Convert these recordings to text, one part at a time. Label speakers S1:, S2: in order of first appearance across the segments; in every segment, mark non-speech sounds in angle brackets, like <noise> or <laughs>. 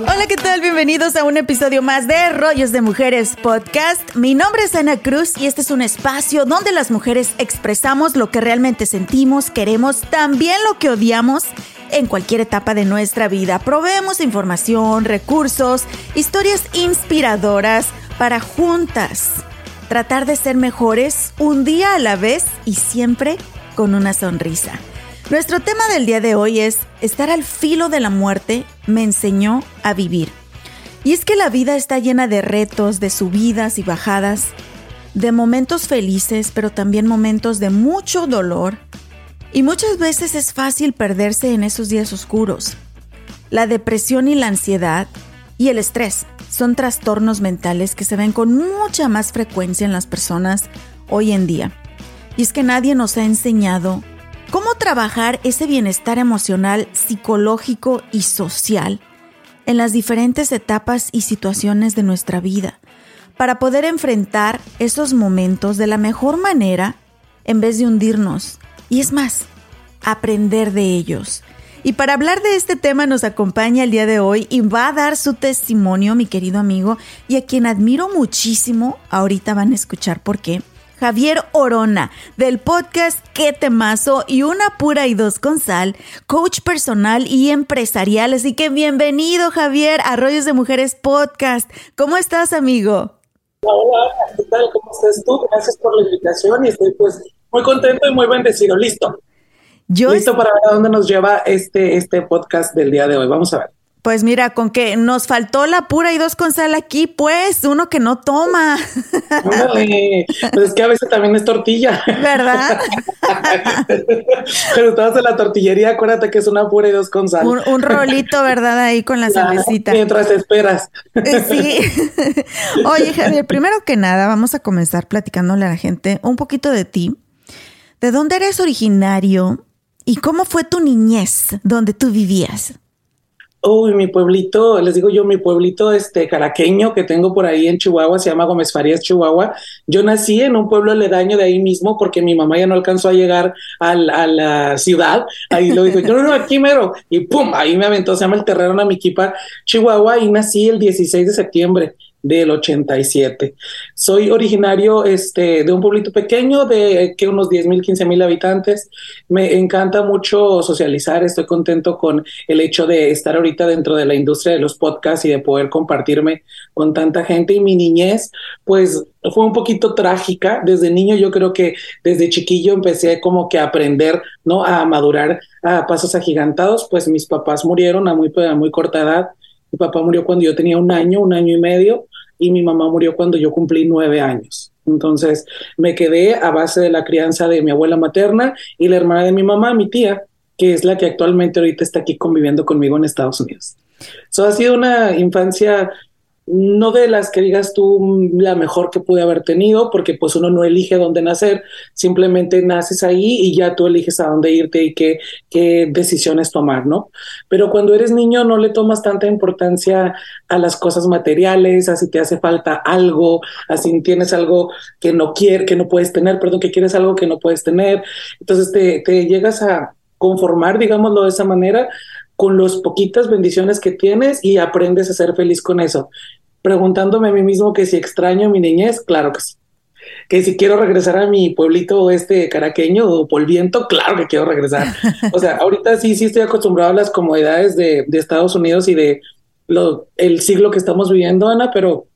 S1: Hola, ¿qué tal? Bienvenidos a un episodio más de Rollos de Mujeres Podcast. Mi nombre es Ana Cruz y este es un espacio donde las mujeres expresamos lo que realmente sentimos, queremos, también lo que odiamos en cualquier etapa de nuestra vida. Proveemos información, recursos, historias inspiradoras para juntas tratar de ser mejores un día a la vez y siempre con una sonrisa. Nuestro tema del día de hoy es estar al filo de la muerte me enseñó a vivir. Y es que la vida está llena de retos, de subidas y bajadas, de momentos felices, pero también momentos de mucho dolor. Y muchas veces es fácil perderse en esos días oscuros. La depresión y la ansiedad y el estrés son trastornos mentales que se ven con mucha más frecuencia en las personas hoy en día. Y es que nadie nos ha enseñado ¿Cómo trabajar ese bienestar emocional, psicológico y social en las diferentes etapas y situaciones de nuestra vida para poder enfrentar esos momentos de la mejor manera en vez de hundirnos? Y es más, aprender de ellos. Y para hablar de este tema nos acompaña el día de hoy y va a dar su testimonio mi querido amigo y a quien admiro muchísimo, ahorita van a escuchar por qué Javier Orona, del podcast Qué Temazo y una pura y dos con sal, coach personal y empresarial. Así que bienvenido, Javier, a Rollos de Mujeres Podcast. ¿Cómo estás, amigo?
S2: Hola, ¿qué tal? ¿Cómo estás tú? Gracias por la invitación y estoy pues muy contento y muy bendecido. Listo. Yo Listo para ver a dónde nos lleva este, este podcast del día de hoy. Vamos a ver.
S1: Pues mira, con que nos faltó la pura y dos con sal aquí, pues, uno que no toma.
S2: pues es que a veces también es tortilla.
S1: ¿Verdad? <laughs>
S2: Pero estabas en la tortillería, acuérdate que es una pura y dos con sal.
S1: Un, rolito, ¿verdad? Ahí con la <laughs> cervecita.
S2: Mientras esperas.
S1: Eh, sí. <laughs> Oye, Javier, primero que nada, vamos a comenzar platicándole a la gente un poquito de ti. ¿De dónde eres originario? ¿Y cómo fue tu niñez donde tú vivías?
S2: Uy, mi pueblito, les digo yo, mi pueblito este caraqueño que tengo por ahí en Chihuahua, se llama Gómez Farías, Chihuahua. Yo nací en un pueblo aledaño de ahí mismo porque mi mamá ya no alcanzó a llegar a la ciudad. Ahí lo dijo, yo no, no, aquí mero. Y pum, ahí me aventó, se llama el Terreno Namiquipa, Chihuahua, y nací el 16 de septiembre del 87. Soy originario este, de un pueblito pequeño de que unos 10 mil, 15 mil habitantes. Me encanta mucho socializar, estoy contento con el hecho de estar ahorita dentro de la industria de los podcasts y de poder compartirme con tanta gente. Y mi niñez, pues fue un poquito trágica. Desde niño yo creo que desde chiquillo empecé como que a aprender, ¿no? A madurar a pasos agigantados, pues mis papás murieron a muy, a muy corta edad mi papá murió cuando yo tenía un año, un año y medio, y mi mamá murió cuando yo cumplí nueve años. Entonces me quedé a base de la crianza de mi abuela materna y la hermana de mi mamá, mi tía, que es la que actualmente ahorita está aquí conviviendo conmigo en Estados Unidos. Eso ha sido una infancia no de las que digas tú la mejor que pude haber tenido, porque pues uno no elige dónde nacer, simplemente naces ahí y ya tú eliges a dónde irte y qué, qué decisiones tomar, ¿no? Pero cuando eres niño no le tomas tanta importancia a las cosas materiales, a si te hace falta algo, a si tienes algo que no quieres, que no puedes tener, perdón, que quieres algo que no puedes tener. Entonces te, te llegas a conformar, digámoslo de esa manera, con las poquitas bendiciones que tienes y aprendes a ser feliz con eso. Preguntándome a mí mismo que si extraño mi niñez, claro que sí. Que si quiero regresar a mi pueblito este caraqueño o polviento, claro que quiero regresar. <laughs> O sea, ahorita sí, sí estoy acostumbrado a las comodidades de, de Estados Unidos y de lo, el siglo que estamos viviendo, Ana, pero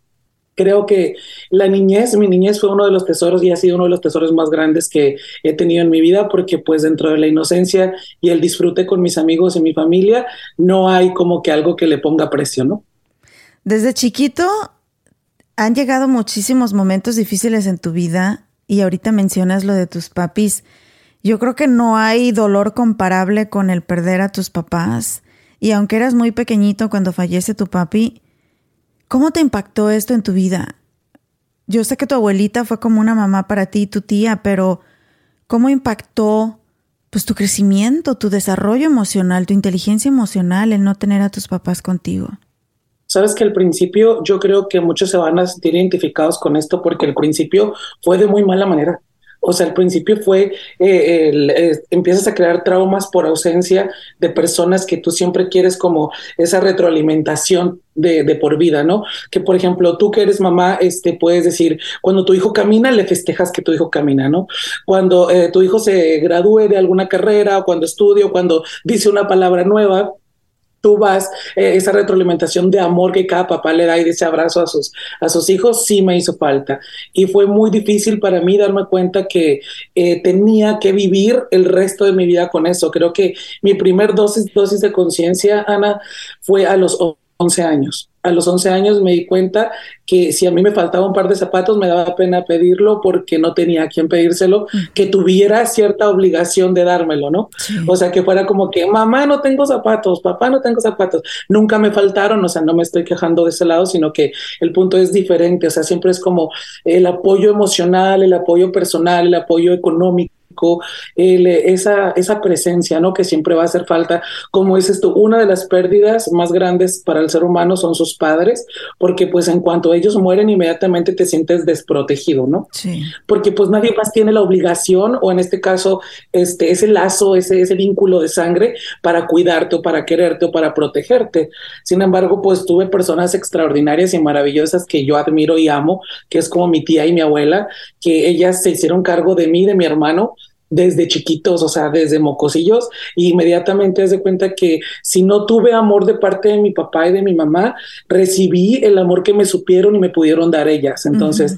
S2: creo que la niñez, mi niñez fue uno de los tesoros y ha sido uno de los tesoros más grandes que he tenido en mi vida porque pues dentro de la inocencia y el disfrute con mis amigos y mi familia no hay como que algo que le ponga precio, ¿no?
S1: Desde chiquito han llegado muchísimos momentos difíciles en tu vida y ahorita mencionas lo de tus papis. Yo creo que no hay dolor comparable con el perder a tus papás. Y aunque eras muy pequeñito cuando fallece tu papi, ¿cómo te impactó esto en tu vida? Yo sé que tu abuelita fue como una mamá para ti y tu tía, pero ¿cómo impactó pues tu crecimiento, tu desarrollo emocional, tu inteligencia emocional el no tener a tus papás contigo?
S2: Sabes que al principio yo creo que muchos se van a sentir identificados con esto porque al principio fue de muy mala manera. O sea, al principio fue, eh, eh, empiezas a crear traumas por ausencia de personas que tú siempre quieres como esa retroalimentación de, por vida, ¿no? Que por ejemplo, tú que eres mamá, este, puedes decir, cuando tu hijo camina, le festejas que tu hijo camina, ¿no? Cuando eh, tu hijo se gradúe de alguna carrera, o cuando estudie, o cuando dice una palabra nueva, tú vas, eh, esa retroalimentación de amor que cada papá le da y de ese abrazo a sus, a sus hijos, sí me hizo falta. Y fue muy difícil para mí darme cuenta que eh, tenía que vivir el resto de mi vida con eso. Creo que mi primer dosis, dosis de conciencia, Ana, fue a los 11 años a los 11 años me di cuenta que si a mí me faltaba un par de zapatos me daba pena pedirlo porque no tenía a quien pedírselo, que tuviera cierta obligación de dármelo, ¿no? O sea, que fuera como que, mamá, no tengo zapatos, papá, no tengo zapatos. Nunca me faltaron, o sea, no me estoy quejando de ese lado, sino que el punto es diferente, o sea, siempre es como el apoyo emocional, el apoyo personal, el apoyo económico esa, esa presencia, ¿no? Que siempre va a hacer falta. Como es esto, una de las pérdidas más grandes para el ser humano son sus padres, porque pues en cuanto ellos mueren, inmediatamente te sientes desprotegido, ¿no? Sí. Porque pues nadie más tiene la obligación, o en este caso, este, ese lazo, ese, ese vínculo de sangre para cuidarte o para quererte o para protegerte. Sin embargo, pues tuve personas extraordinarias y maravillosas que yo admiro y amo, que es como mi tía y mi abuela, que ellas se hicieron cargo de mí, de mi hermano, desde chiquitos, o sea, desde mocosillos, y inmediatamente de cuenta que si no tuve amor de parte de mi papá y de mi mamá, recibí el amor que me supieron y me pudieron dar ellas. Entonces,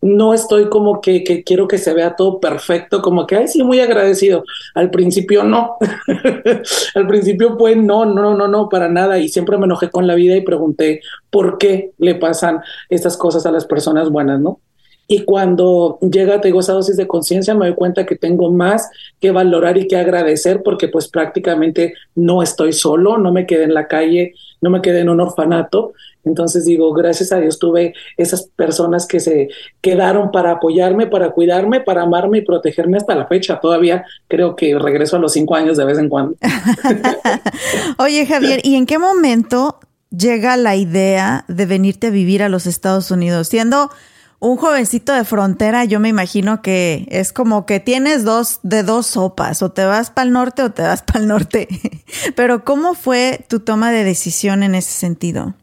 S2: no estoy como que, que, quiero que se vea todo perfecto, como que, ay, sí, muy agradecido. Al principio no. <laughs> Al principio pues no, no, no, no, para nada. Y siempre me enojé con la vida y pregunté por qué le pasan estas cosas a las personas buenas, ¿no? Y cuando llega, tengo esa dosis de conciencia, me doy cuenta que tengo más que valorar y que agradecer porque pues prácticamente no estoy solo, no me quedé en la calle, no me quedé en un orfanato. Entonces digo, gracias a Dios tuve esas personas que se quedaron para apoyarme, para cuidarme, para amarme y protegerme hasta la fecha. Todavía creo que regreso a los cinco años de vez en cuando. <laughs>
S1: Oye, Javier, ¿y en qué momento llega la idea de venirte a vivir a los Estados Unidos? Siendo un jovencito de frontera, yo me imagino que es como que tienes dos de dos sopas, o te vas para el norte o te vas <laughs> para el norte. Pero ¿cómo fue tu toma de decisión en ese sentido?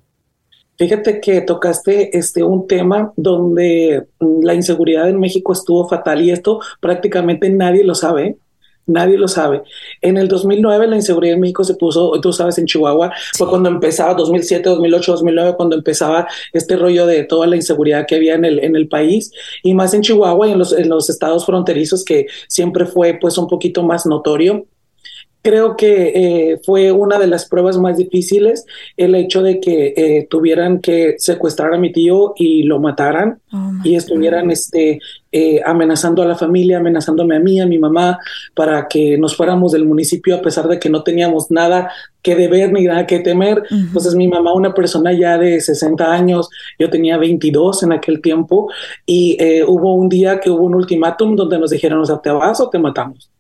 S2: Fíjate que tocaste este un tema donde la inseguridad en México estuvo fatal y esto prácticamente nadie lo sabe nadie lo sabe. En el 2009 la inseguridad en México se puso, tú sabes, en Chihuahua, fue cuando empezaba 2007, 2008, 2009, cuando empezaba este rollo de toda la inseguridad que había en el, en el país y más en Chihuahua y en los, en los estados fronterizos que siempre fue pues un poquito más notorio creo que eh, fue una de las pruebas más difíciles el hecho de que eh, tuvieran que secuestrar a mi tío y lo mataran oh y estuvieran este, eh, amenazando a la familia, amenazándome a mí, a mi mamá, para que nos fuéramos del municipio a pesar de que no teníamos nada que deber ni nada que temer. Entonces mi mamá, una persona ya de 60 años, yo tenía 22 en aquel tiempo y hubo un día que hubo un ultimátum donde nos dijeron, o sea, te vas o te matamos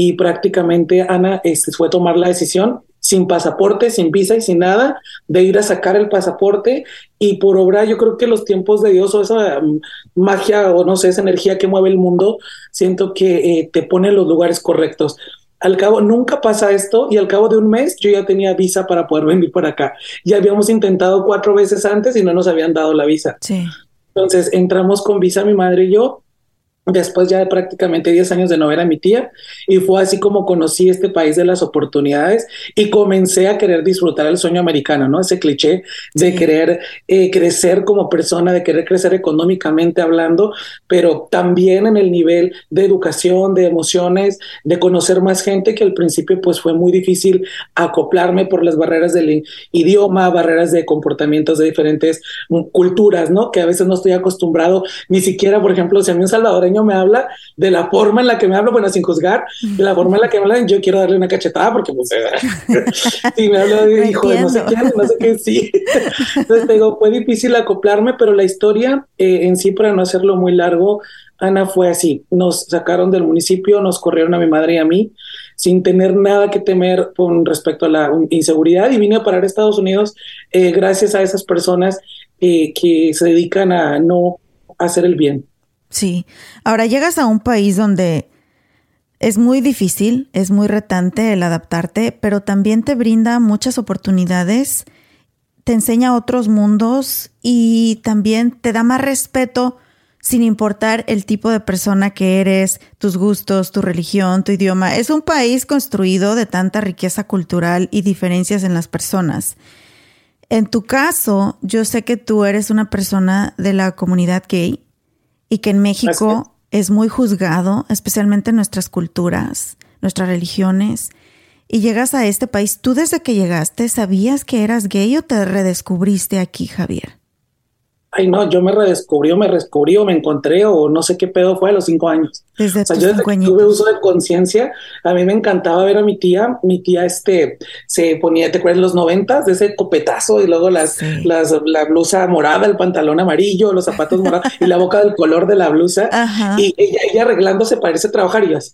S2: y prácticamente Ana este, fue tomar la decisión sin pasaporte, sin visa y sin nada, de ir a sacar el pasaporte y por obra, yo creo que los tiempos de Dios o esa mm, magia o no sé, esa energía que mueve el mundo, siento que eh, te pone en los lugares correctos. Al cabo, nunca pasa esto y al cabo de un mes yo ya tenía visa para poder venir por acá. Ya habíamos intentado cuatro veces antes y no nos habían dado la visa. Sí. Entonces entramos con visa mi madre y yo después ya de prácticamente 10 años de no ver a mi tía y fue así como conocí este país de las oportunidades y comencé a querer disfrutar el sueño americano, ¿no? Ese cliché de querer eh, crecer como persona, de querer crecer económicamente hablando, pero también en el nivel de educación, de emociones, de conocer más gente que al principio pues fue muy difícil acoplarme por las barreras del idioma, barreras de comportamientos de diferentes culturas, ¿no? Que a veces no estoy acostumbrado, ni siquiera, por ejemplo, si a mí un salvadoreño me habla, de la forma en la que me habla, bueno, sin juzgar, de la forma en la que me habla, yo quiero darle una cachetada porque pues, <laughs> si me habla de hijo de no sé quién, no sé qué, sí. Entonces digo, fue difícil acoplarme, pero la historia eh, en sí, para no hacerlo muy largo, Ana fue así, nos sacaron del municipio, nos corrieron a mi madre y a mí, sin tener nada que temer con respecto a la inseguridad y vine a parar a Estados Unidos eh, gracias a esas personas eh, que se dedican a no hacer el bien.
S1: Sí, ahora llegas a un país donde es muy difícil, es muy retante el adaptarte, pero también te brinda muchas oportunidades, te enseña otros mundos y también te da más respeto sin importar el tipo de persona que eres, tus gustos, tu religión, tu idioma. Es un país construido de tanta riqueza cultural y diferencias en las personas. En tu caso, yo sé que tú eres una persona de la comunidad gay y que en México es muy juzgado, especialmente en nuestras culturas, nuestras religiones. Y llegas a este país, ¿tú desde que llegaste sabías que eras gay o te redescubriste aquí, Javier?
S2: Ay no, yo me redescubrí o me redescubrí o me encontré o no sé qué pedo fue a los cinco años.
S1: Desde
S2: o sea, yo desde que tuve uso de conciencia, a mí me encantaba ver a mi tía, mi tía este se ponía, ¿te acuerdas los noventas? De ese copetazo y luego las, las, la blusa morada, el pantalón amarillo, los zapatos morados y la boca del color de la blusa. Y ella, ella arreglándose para irse a trabajar y yo así,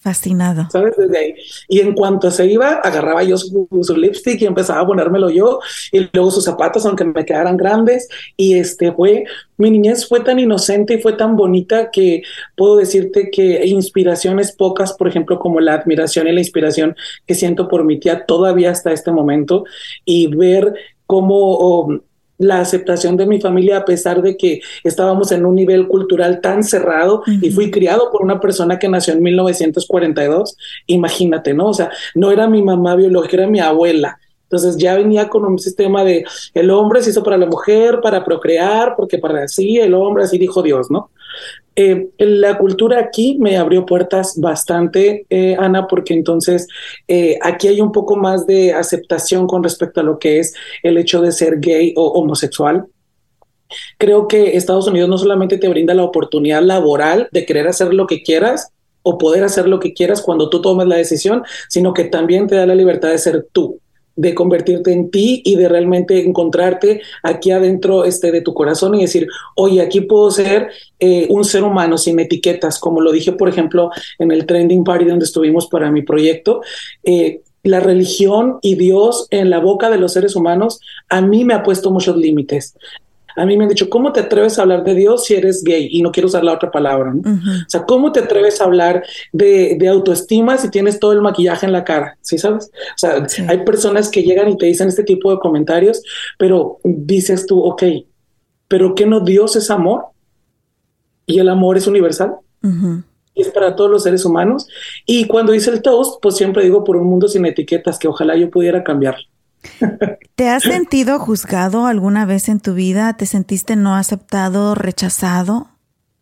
S1: Fascinado.
S2: ¿Sabes? Desde ahí. Y en cuanto se iba, agarraba yo su, lipstick y empezaba a ponérmelo yo, y luego sus zapatos, aunque me quedaran grandes. Y este fue, mi niñez fue tan inocente y fue tan bonita que puedo decirte que inspiraciones pocas, por ejemplo, como la admiración y la inspiración que siento por mi tía todavía hasta este momento, y ver cómo la aceptación de mi familia a pesar de que estábamos en un nivel cultural tan cerrado y fui criado por una persona que nació en 1942, imagínate, ¿no? O sea, no era mi mamá biológica, era mi abuela. Entonces ya venía con un sistema de el hombre se hizo para la mujer, para procrear, porque para sí, el hombre, así dijo Dios, ¿no? Eh, la cultura aquí me abrió puertas bastante, eh, Ana, porque entonces eh, aquí hay un poco más de aceptación con respecto a lo que es el hecho de ser gay o homosexual. Creo que Estados Unidos no solamente te brinda la oportunidad laboral de querer hacer lo que quieras o poder hacer lo que quieras cuando tú tomes la decisión, sino que también te da la libertad de ser tú de convertirte en ti y de realmente encontrarte aquí adentro este, de tu corazón y decir, oye, aquí puedo ser eh, un ser humano sin etiquetas, como lo dije, por ejemplo, en el Trending Party donde estuvimos para mi proyecto. Eh, la religión y Dios en la boca de los seres humanos a mí me ha puesto muchos límites a mí me han dicho, ¿cómo te atreves a hablar de Dios si eres gay? Y no quiero usar la otra palabra, ¿no? O sea, ¿cómo te atreves a hablar de, autoestima si tienes todo el maquillaje en la cara? ¿Sí sabes? O sea, hay personas que llegan y te dicen este tipo de comentarios, pero dices tú, ok, pero ¿qué no Dios es amor? Y el amor es universal. Y es para todos los seres humanos. Y cuando hice el toast, pues siempre digo por un mundo sin etiquetas, que ojalá yo pudiera cambiarlo.
S1: ¿Te has sentido juzgado alguna vez en tu vida? ¿Te sentiste no aceptado, rechazado?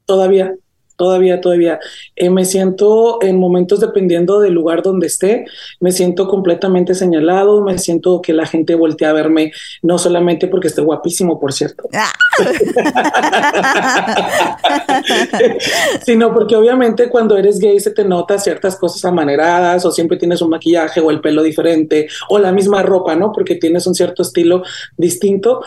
S2: Todavía, todavía, todavía. Eh, me siento en momentos dependiendo del lugar donde esté, me siento completamente señalado, me siento que la gente voltea a verme, no solamente porque esté guapísimo, por cierto, ah. <laughs> sino porque obviamente cuando eres gay se te nota ciertas cosas amaneradas o siempre tienes un maquillaje o el pelo diferente o la misma ropa, ¿no? Porque tienes un cierto estilo distinto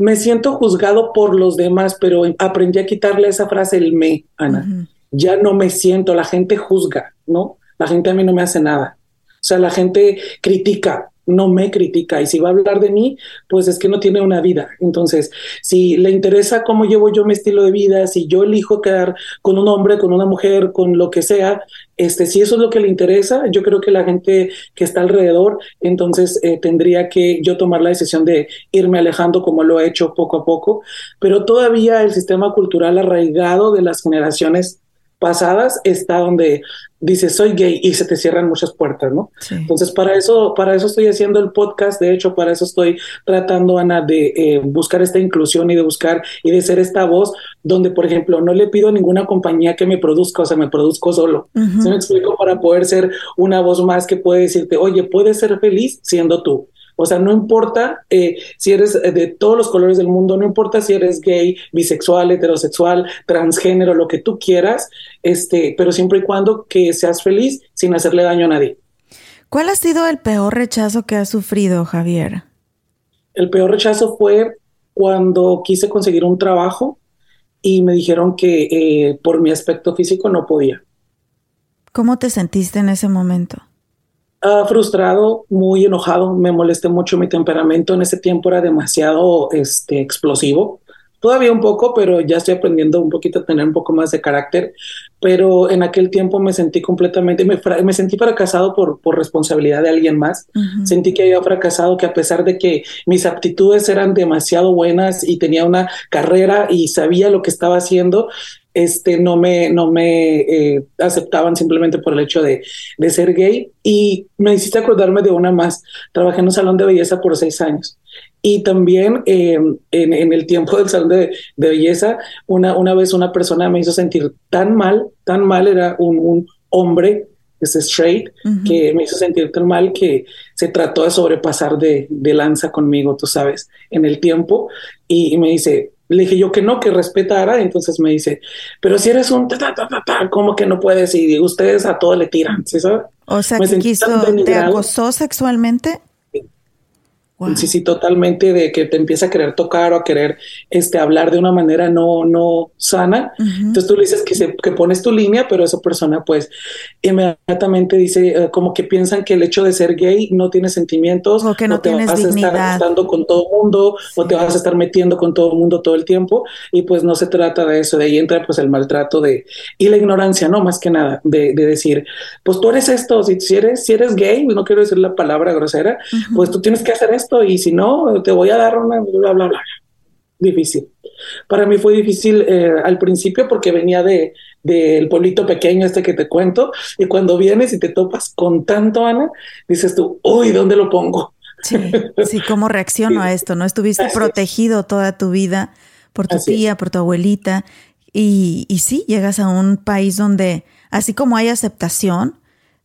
S2: me siento juzgado por los demás, pero aprendí a quitarle esa frase, el me, Ana. Ya no me siento, la gente juzga, ¿no? La gente a mí no me hace nada. O sea, la gente critica, no me critica y si va a hablar de mí, pues es que no tiene una vida. Entonces, si le interesa cómo llevo yo mi estilo de vida, si yo elijo quedar con un hombre, con una mujer, con lo que sea, este, si eso es lo que le interesa, yo creo que la gente que está alrededor, entonces eh, tendría que yo tomar la decisión de irme alejando como lo he hecho poco a poco, pero todavía el sistema cultural arraigado de las generaciones pasadas está donde dices soy gay y se te cierran muchas puertas, ¿no? Entonces para eso, para eso estoy haciendo el podcast, de hecho para eso estoy tratando, Ana, de eh, buscar esta inclusión y de buscar y de ser esta voz donde, por ejemplo, no le pido a ninguna compañía que me produzca, o sea, me produzco solo. Se me explico para poder ser una voz más que puede decirte, oye, puedes ser feliz siendo tú O sea, no importa eh, si eres de todos los colores del mundo, no importa si eres gay, bisexual, heterosexual, transgénero, lo que tú quieras, este, pero siempre y cuando que seas feliz sin hacerle daño a nadie.
S1: ¿Cuál ha sido el peor rechazo que has sufrido, Javier?
S2: El peor rechazo fue cuando quise conseguir un trabajo y me dijeron que eh, por mi aspecto físico no podía.
S1: ¿Cómo te sentiste en ese momento?
S2: Uh, frustrado, muy enojado, me molesté mucho mi temperamento. En ese tiempo era demasiado este, explosivo. Todavía un poco, pero ya estoy aprendiendo un poquito a tener un poco más de carácter. Pero en aquel tiempo me sentí completamente, me, me sentí fracasado por, por responsabilidad de alguien más. Sentí que había fracasado, que a pesar de que mis aptitudes eran demasiado buenas y tenía una carrera y sabía lo que estaba haciendo, este, no me, no me eh, aceptaban simplemente por el hecho de, de, ser gay. Y me hiciste acordarme de una más. Trabajé en un salón de belleza por seis años. Y también em, en, en, el tiempo <laughs> del salón de, de, belleza, una, una vez una persona me hizo sentir tan mal, tan mal, era un, un hombre es straight, que me hizo sentir tan mal que se trató de sobrepasar de, de lanza conmigo, tú sabes, en el tiempo. Y, y, me dice, le dije yo que no, que respetara. Entonces me dice, pero si eres un ta, ta, ta, ta, ¿cómo que no puedes? Y ustedes a todo le tiran, ¿sí sabes?
S1: O sea, que quiso, ¿te acosó sexualmente?
S2: Wow. Sí, sí, totalmente de que te empieza a querer tocar o a querer este, hablar de una manera no, no sana. Uh -huh. Entonces tú le dices que, se, que pones tu línea, pero esa persona pues inmediatamente dice uh, como que piensan que el hecho de ser gay no tiene sentimientos
S1: o que no
S2: o te
S1: tienes
S2: vas
S1: dignidad.
S2: a estar estando con todo el mundo sí. o te vas a estar metiendo con todo el mundo todo el tiempo y pues no se trata de eso, de ahí entra pues el maltrato de y la ignorancia, no más que nada, de, de decir, pues tú eres esto, si, si, eres, si eres gay, no quiero decir la palabra grosera, uh -huh. pues tú tienes que hacer esto y si no, te voy a dar una bla, bla, bla. Difícil. Para mí fue difícil eh, al principio porque venía de del pueblito pequeño este que te cuento y cuando vienes y te topas con tanto, Ana, dices tú, uy, ¿dónde lo pongo?
S1: Sí, sí, ¿cómo reacciono sí. a esto? ¿No estuviste Así protegido es. toda tu vida por tu Así tía, es. por tu abuelita? Y, y sí, llegas a un país donde, así como hay aceptación,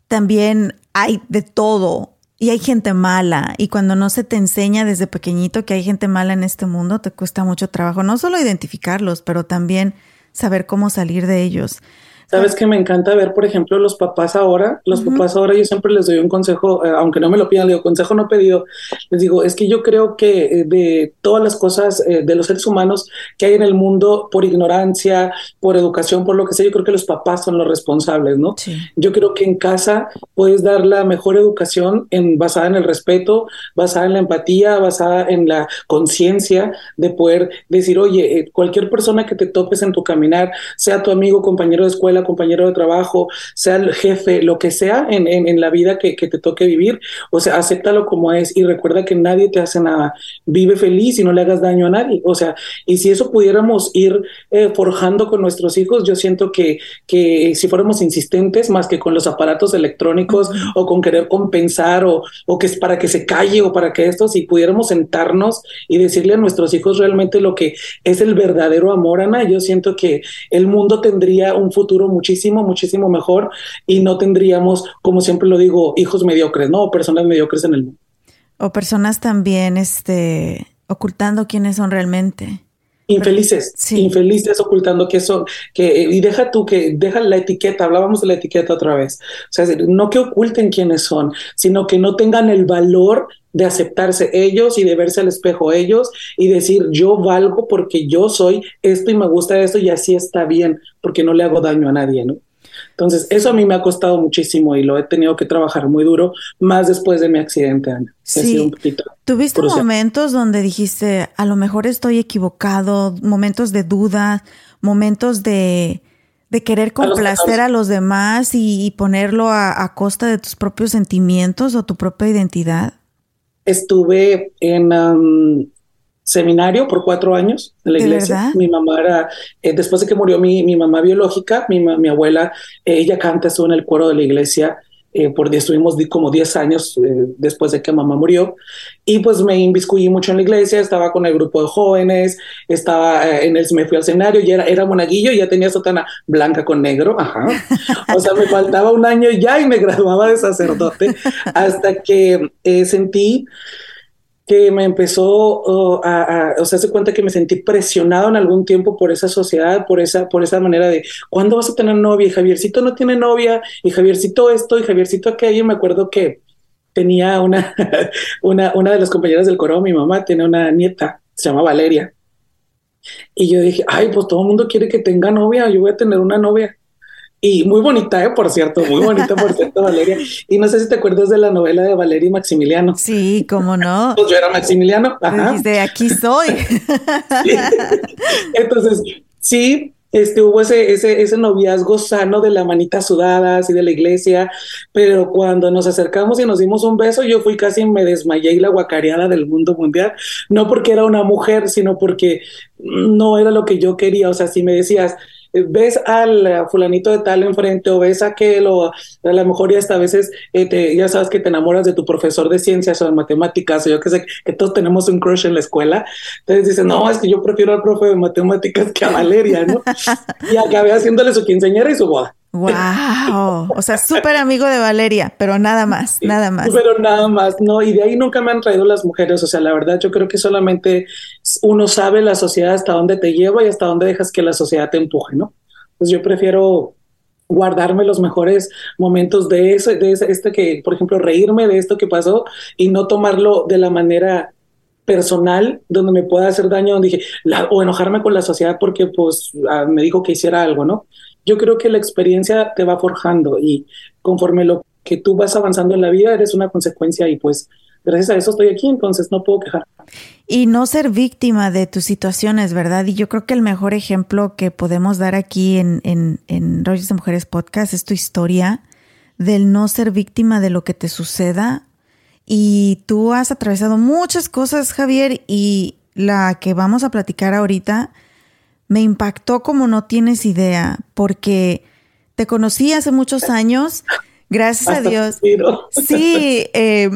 S1: también hay de todo y hay gente mala y cuando no se te enseña desde pequeñito que hay gente mala en este mundo, te cuesta mucho trabajo, no solo identificarlos, pero también saber cómo salir de ellos.
S2: Sabes que me encanta ver, por ejemplo, los papás ahora. Los uh -huh. papás ahora yo siempre les doy un consejo, eh, aunque no me lo pidan, digo, consejo no pedido. Les digo, es que yo creo que eh, de todas las cosas eh, de los seres humanos que hay en el mundo, por ignorancia, por educación, por lo que sea, yo creo que los papás son los responsables, ¿no? Sí. Yo creo que en casa puedes dar la mejor educación en, basada en el respeto, basada en la empatía, basada en la conciencia de poder decir, oye, eh, cualquier persona que te topes en tu caminar, sea tu amigo, compañero de escuela, compañero de trabajo, sea el jefe, lo que sea en, en, en la vida que, que, te toque vivir, o sea, acéptalo como es y recuerda que nadie te hace nada. Vive feliz y no le hagas daño a nadie. O sea, y si eso pudiéramos ir eh, forjando con nuestros hijos, yo siento que, que si fuéramos insistentes, más que con los aparatos electrónicos o con querer compensar o, o que es para que se calle o para que esto, si pudiéramos sentarnos y decirle a nuestros hijos realmente lo que es el verdadero amor, Ana, yo siento que el mundo tendría un futuro muchísimo, muchísimo mejor y no tendríamos, como siempre lo digo, hijos mediocres, ¿no? O personas mediocres en el mundo.
S1: O personas también, este, ocultando quiénes son realmente.
S2: Infelices, sí. infelices ocultando que son, que, y deja tú que, deja la etiqueta, hablábamos de la etiqueta otra vez, o sea, no que oculten quiénes son, sino que no tengan el valor de aceptarse ellos y de verse al espejo ellos y decir yo valgo porque yo soy esto y me gusta esto y así está bien, porque no le hago daño a nadie, ¿no? Entonces, eso a mí me ha costado muchísimo y lo he tenido que trabajar muy duro, más después de mi accidente, Ana.
S1: Sí. Un ¿Tuviste crucial. momentos donde dijiste, a lo mejor estoy equivocado, momentos de duda, momentos de, de querer complacer a los, a los demás y, y ponerlo a, a, costa de tus propios sentimientos o tu propia identidad?
S2: Estuve en, um, seminario por cuatro años en la iglesia.
S1: Verdad?
S2: Mi mamá era, eh, después de que murió mi, mi mamá biológica, mi, mi abuela, eh, ella canta, estuvo en el coro de la iglesia. Eh, por estuvimos como 10 años eh, después de que mamá murió y pues me inviscuí mucho en la iglesia, estaba con el grupo de jóvenes, estaba eh, en el, me fui al seminario y era, era monaguillo ya tenía sotana blanca con negro, ajá. O sea, me faltaba un año ya y me <laughs> graduaba de sacerdote hasta que sentí que me empezó oh, a, o sea, se cuenta que me sentí presionado en algún tiempo por esa sociedad, por esa, por esa manera de, ¿cuándo vas a tener novia? Y Javiercito no tiene novia, y Javiercito esto, y Javiercito aquello, y me acuerdo que tenía una, <laughs> una, una de las compañeras del coro, mi mamá tiene una nieta, se llama Valeria, y yo dije, ay, pues todo el mundo quiere que tenga novia, yo voy a tener una novia. Y muy bonita, ¿eh? por cierto, muy bonita, por <laughs> cierto, Valeria. Y no sé si te acuerdas de la novela de Valeria y Maximiliano.
S1: Sí, cómo no.
S2: Pues yo era Maximiliano.
S1: Ajá. De aquí soy. <laughs>
S2: Entonces, sí, este, hubo ese, ese, ese noviazgo sano de la manita sudada, así de la iglesia, pero cuando nos acercamos y nos dimos un beso, yo fui casi me desmayé y la guacareada del mundo mundial, no porque era una mujer, sino porque no era lo que yo quería, o sea, si me decías, ves al fulanito de tal enfrente o ves a aquel o a lo mejor ya hasta a veces eh, ya sabes que te enamoras de tu profesor de ciencias o de matemáticas o yo que sé que todos tenemos un crush en la escuela entonces dices no es que yo prefiero al profe de matemáticas que a Valeria ¿no? <laughs> y acabé haciéndole su quinceañera y su boda
S1: Wow, o sea, súper amigo de Valeria, pero nada más, nada más.
S2: Pero nada más, no, y de ahí nunca me han traído las mujeres, o sea, la verdad yo creo que solamente uno sabe la sociedad hasta dónde te lleva y hasta dónde dejas que la sociedad te empuje, ¿no? Pues yo prefiero guardarme los mejores momentos de eso, de este que, por ejemplo, reírme de esto que pasó y no tomarlo de la manera personal donde me pueda hacer daño, donde dije, o enojarme con la sociedad porque pues ah, me dijo que hiciera algo, ¿no? Yo creo que la experiencia te va forjando y conforme lo que tú vas avanzando en la vida eres una consecuencia y pues gracias a eso estoy aquí, entonces no puedo quejar.
S1: Y no ser víctima de tus situaciones, ¿verdad? Y yo creo que el mejor ejemplo que podemos dar aquí en, en, en de Mujeres Podcast es tu historia del no ser víctima de lo que te suceda. Y tú has atravesado muchas cosas, Javier, y la que vamos a platicar ahorita me impactó como no tienes idea, porque te conocí hace muchos años, gracias a Dios. Sí, eh,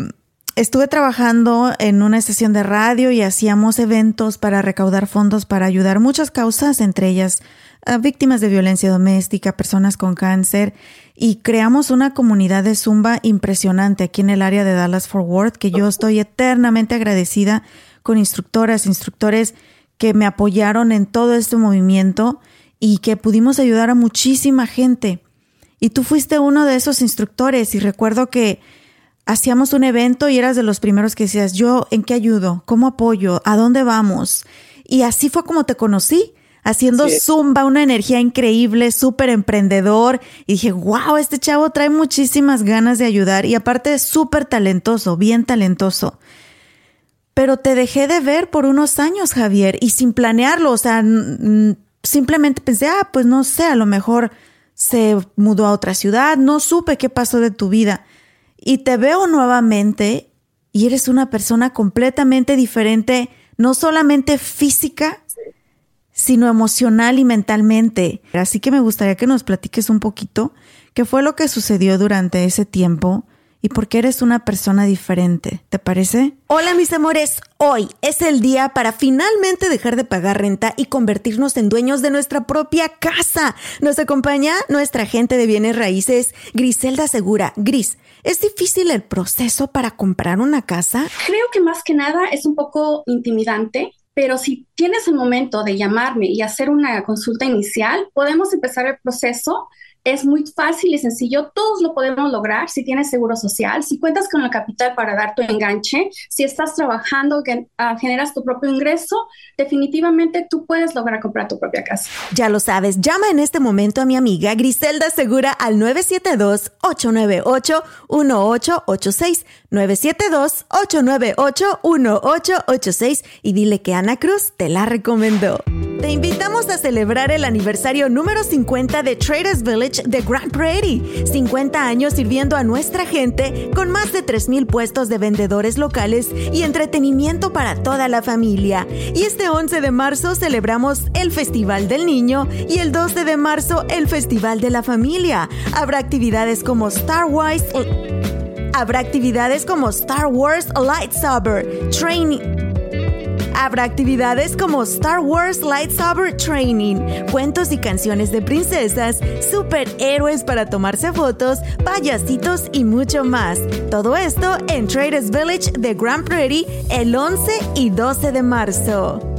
S1: estuve trabajando en una estación de radio y hacíamos eventos para recaudar fondos para ayudar muchas causas, entre ellas a víctimas de violencia doméstica, personas con cáncer, y creamos una comunidad de Zumba impresionante aquí en el área de Dallas Forward, que yo estoy eternamente agradecida con instructoras, instructores que me apoyaron en todo este movimiento y que pudimos ayudar a muchísima gente. Y tú fuiste uno de esos instructores y recuerdo que hacíamos un evento y eras de los primeros que decías, yo, ¿en qué ayudo? ¿Cómo apoyo? ¿A dónde vamos? Y así fue como te conocí, haciendo zumba, una energía increíble, súper emprendedor. Y dije, wow, este chavo trae muchísimas ganas de ayudar y aparte es súper talentoso, bien talentoso pero te dejé de ver por unos años, Javier, y sin planearlo, o sea, simplemente pensé, ah, pues no sé, a lo mejor se mudó a otra ciudad, no supe qué pasó de tu vida. Y te veo nuevamente y eres una persona completamente diferente, no solamente física, sino emocional y mentalmente. Así que me gustaría que nos platiques un poquito qué fue lo que sucedió durante ese tiempo y porque eres una persona diferente. ¿Te parece?
S3: Hola mis amores, hoy es el día para finalmente dejar de pagar renta y convertirnos en dueños de nuestra propia casa. Nos acompaña nuestra agente de bienes raíces, Griselda Segura. Gris, ¿es difícil el proceso para comprar una casa?
S4: Creo que más que nada es un poco intimidante pero si tienes el momento de llamarme y hacer una consulta inicial, podemos empezar el proceso es muy fácil y sencillo, todos lo podemos lograr si tienes seguro social, si cuentas con el capital para dar tu enganche, si estás trabajando, uh, generas tu propio ingreso, definitivamente tú puedes lograr comprar tu propia casa.
S3: Ya lo sabes, llama en este momento a mi amiga Griselda Segura al 972-898-1886, 972-898-1886 y dile que Ana Cruz te la recomendó. Te invitamos a celebrar el aniversario número 50 de Traders Village de Grand Prairie. 50 años sirviendo a nuestra gente con más de 3.000 puestos de vendedores locales y entretenimiento para toda la familia. Y este 11 de marzo celebramos el Festival del Niño y el 12 de marzo el Festival de la Familia. Habrá actividades como Star Wars. Habrá actividades como Star Wars Lightsaber, Training
S1: Habrá actividades como Star Wars Lightsaber Training, cuentos y canciones de princesas, superhéroes para tomarse fotos, payasitos y mucho más. Todo esto en Traders Village de Grand Prairie el 11 y 12 de marzo.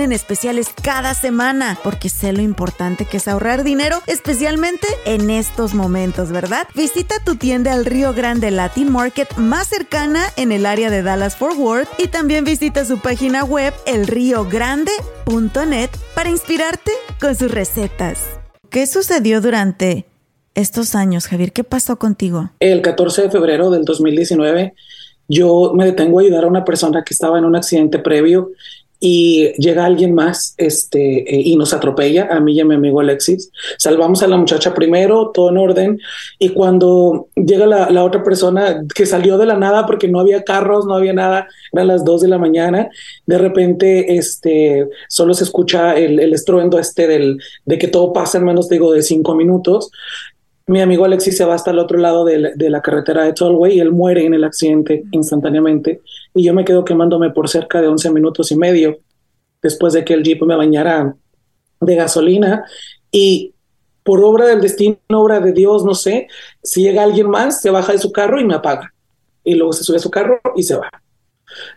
S1: especiales cada semana, porque sé lo importante que es ahorrar dinero, especialmente en estos momentos, ¿verdad? Visita tu tienda al Río Grande Latin Market más cercana en el área de Dallas Fort Worth y también visita su página web elriogrande.net para inspirarte con sus recetas. ¿Qué sucedió durante estos años, Javier? ¿Qué pasó contigo?
S2: El 14 de febrero del 2019 yo me detengo a ayudar a una persona que estaba en un accidente previo y llega alguien más este, eh, y nos atropella, a mí y a mi amigo Alexis. Salvamos a la muchacha primero, todo en orden, y cuando llega la, otra persona que salió de la nada porque no había carros, no había nada, eran las dos de la mañana, de repente este, solo se escucha el, el estruendo este del, de que todo pasa en menos, digo, de cinco minutos, mi amigo Alexis se va hasta el otro lado de la, de la carretera de Tollway y él muere en el accidente instantáneamente. Y yo me quedo quemándome por cerca de 11 minutos y medio después de que el jeep me bañara de gasolina. Y por obra del destino, obra de Dios, no sé, si llega alguien más, se baja de su carro y me apaga. Y luego se sube a su carro y se va.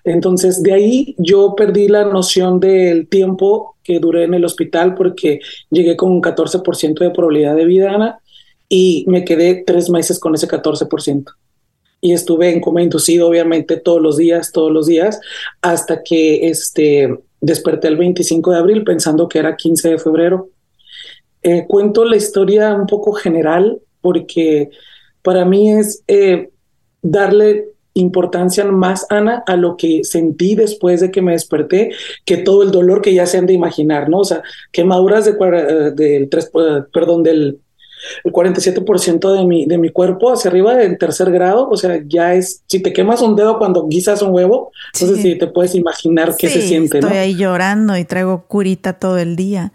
S2: Entonces, de ahí yo perdí la noción del tiempo que duré en el hospital porque llegué con un 14% de probabilidad de vida, y me quedé tres meses con ese 14%. Y estuve en coma inducido, obviamente, todos los días, todos los días, hasta que este, desperté el 25 de abril pensando que era 15 de febrero. Eh, cuento la historia un poco general porque para mí es eh, darle importancia más, Ana, a lo que sentí después de que me desperté, que todo el dolor que ya se han de imaginar, ¿no? O sea, quemaduras de, eh, del tres, perdón, del el 47% de mi, de mi cuerpo hacia arriba en tercer grado, o sea, ya es, si te quemas un dedo cuando guisas un huevo, entonces sí, te puedes imaginar qué se siente,
S1: estoy ahí llorando y traigo curita todo el día.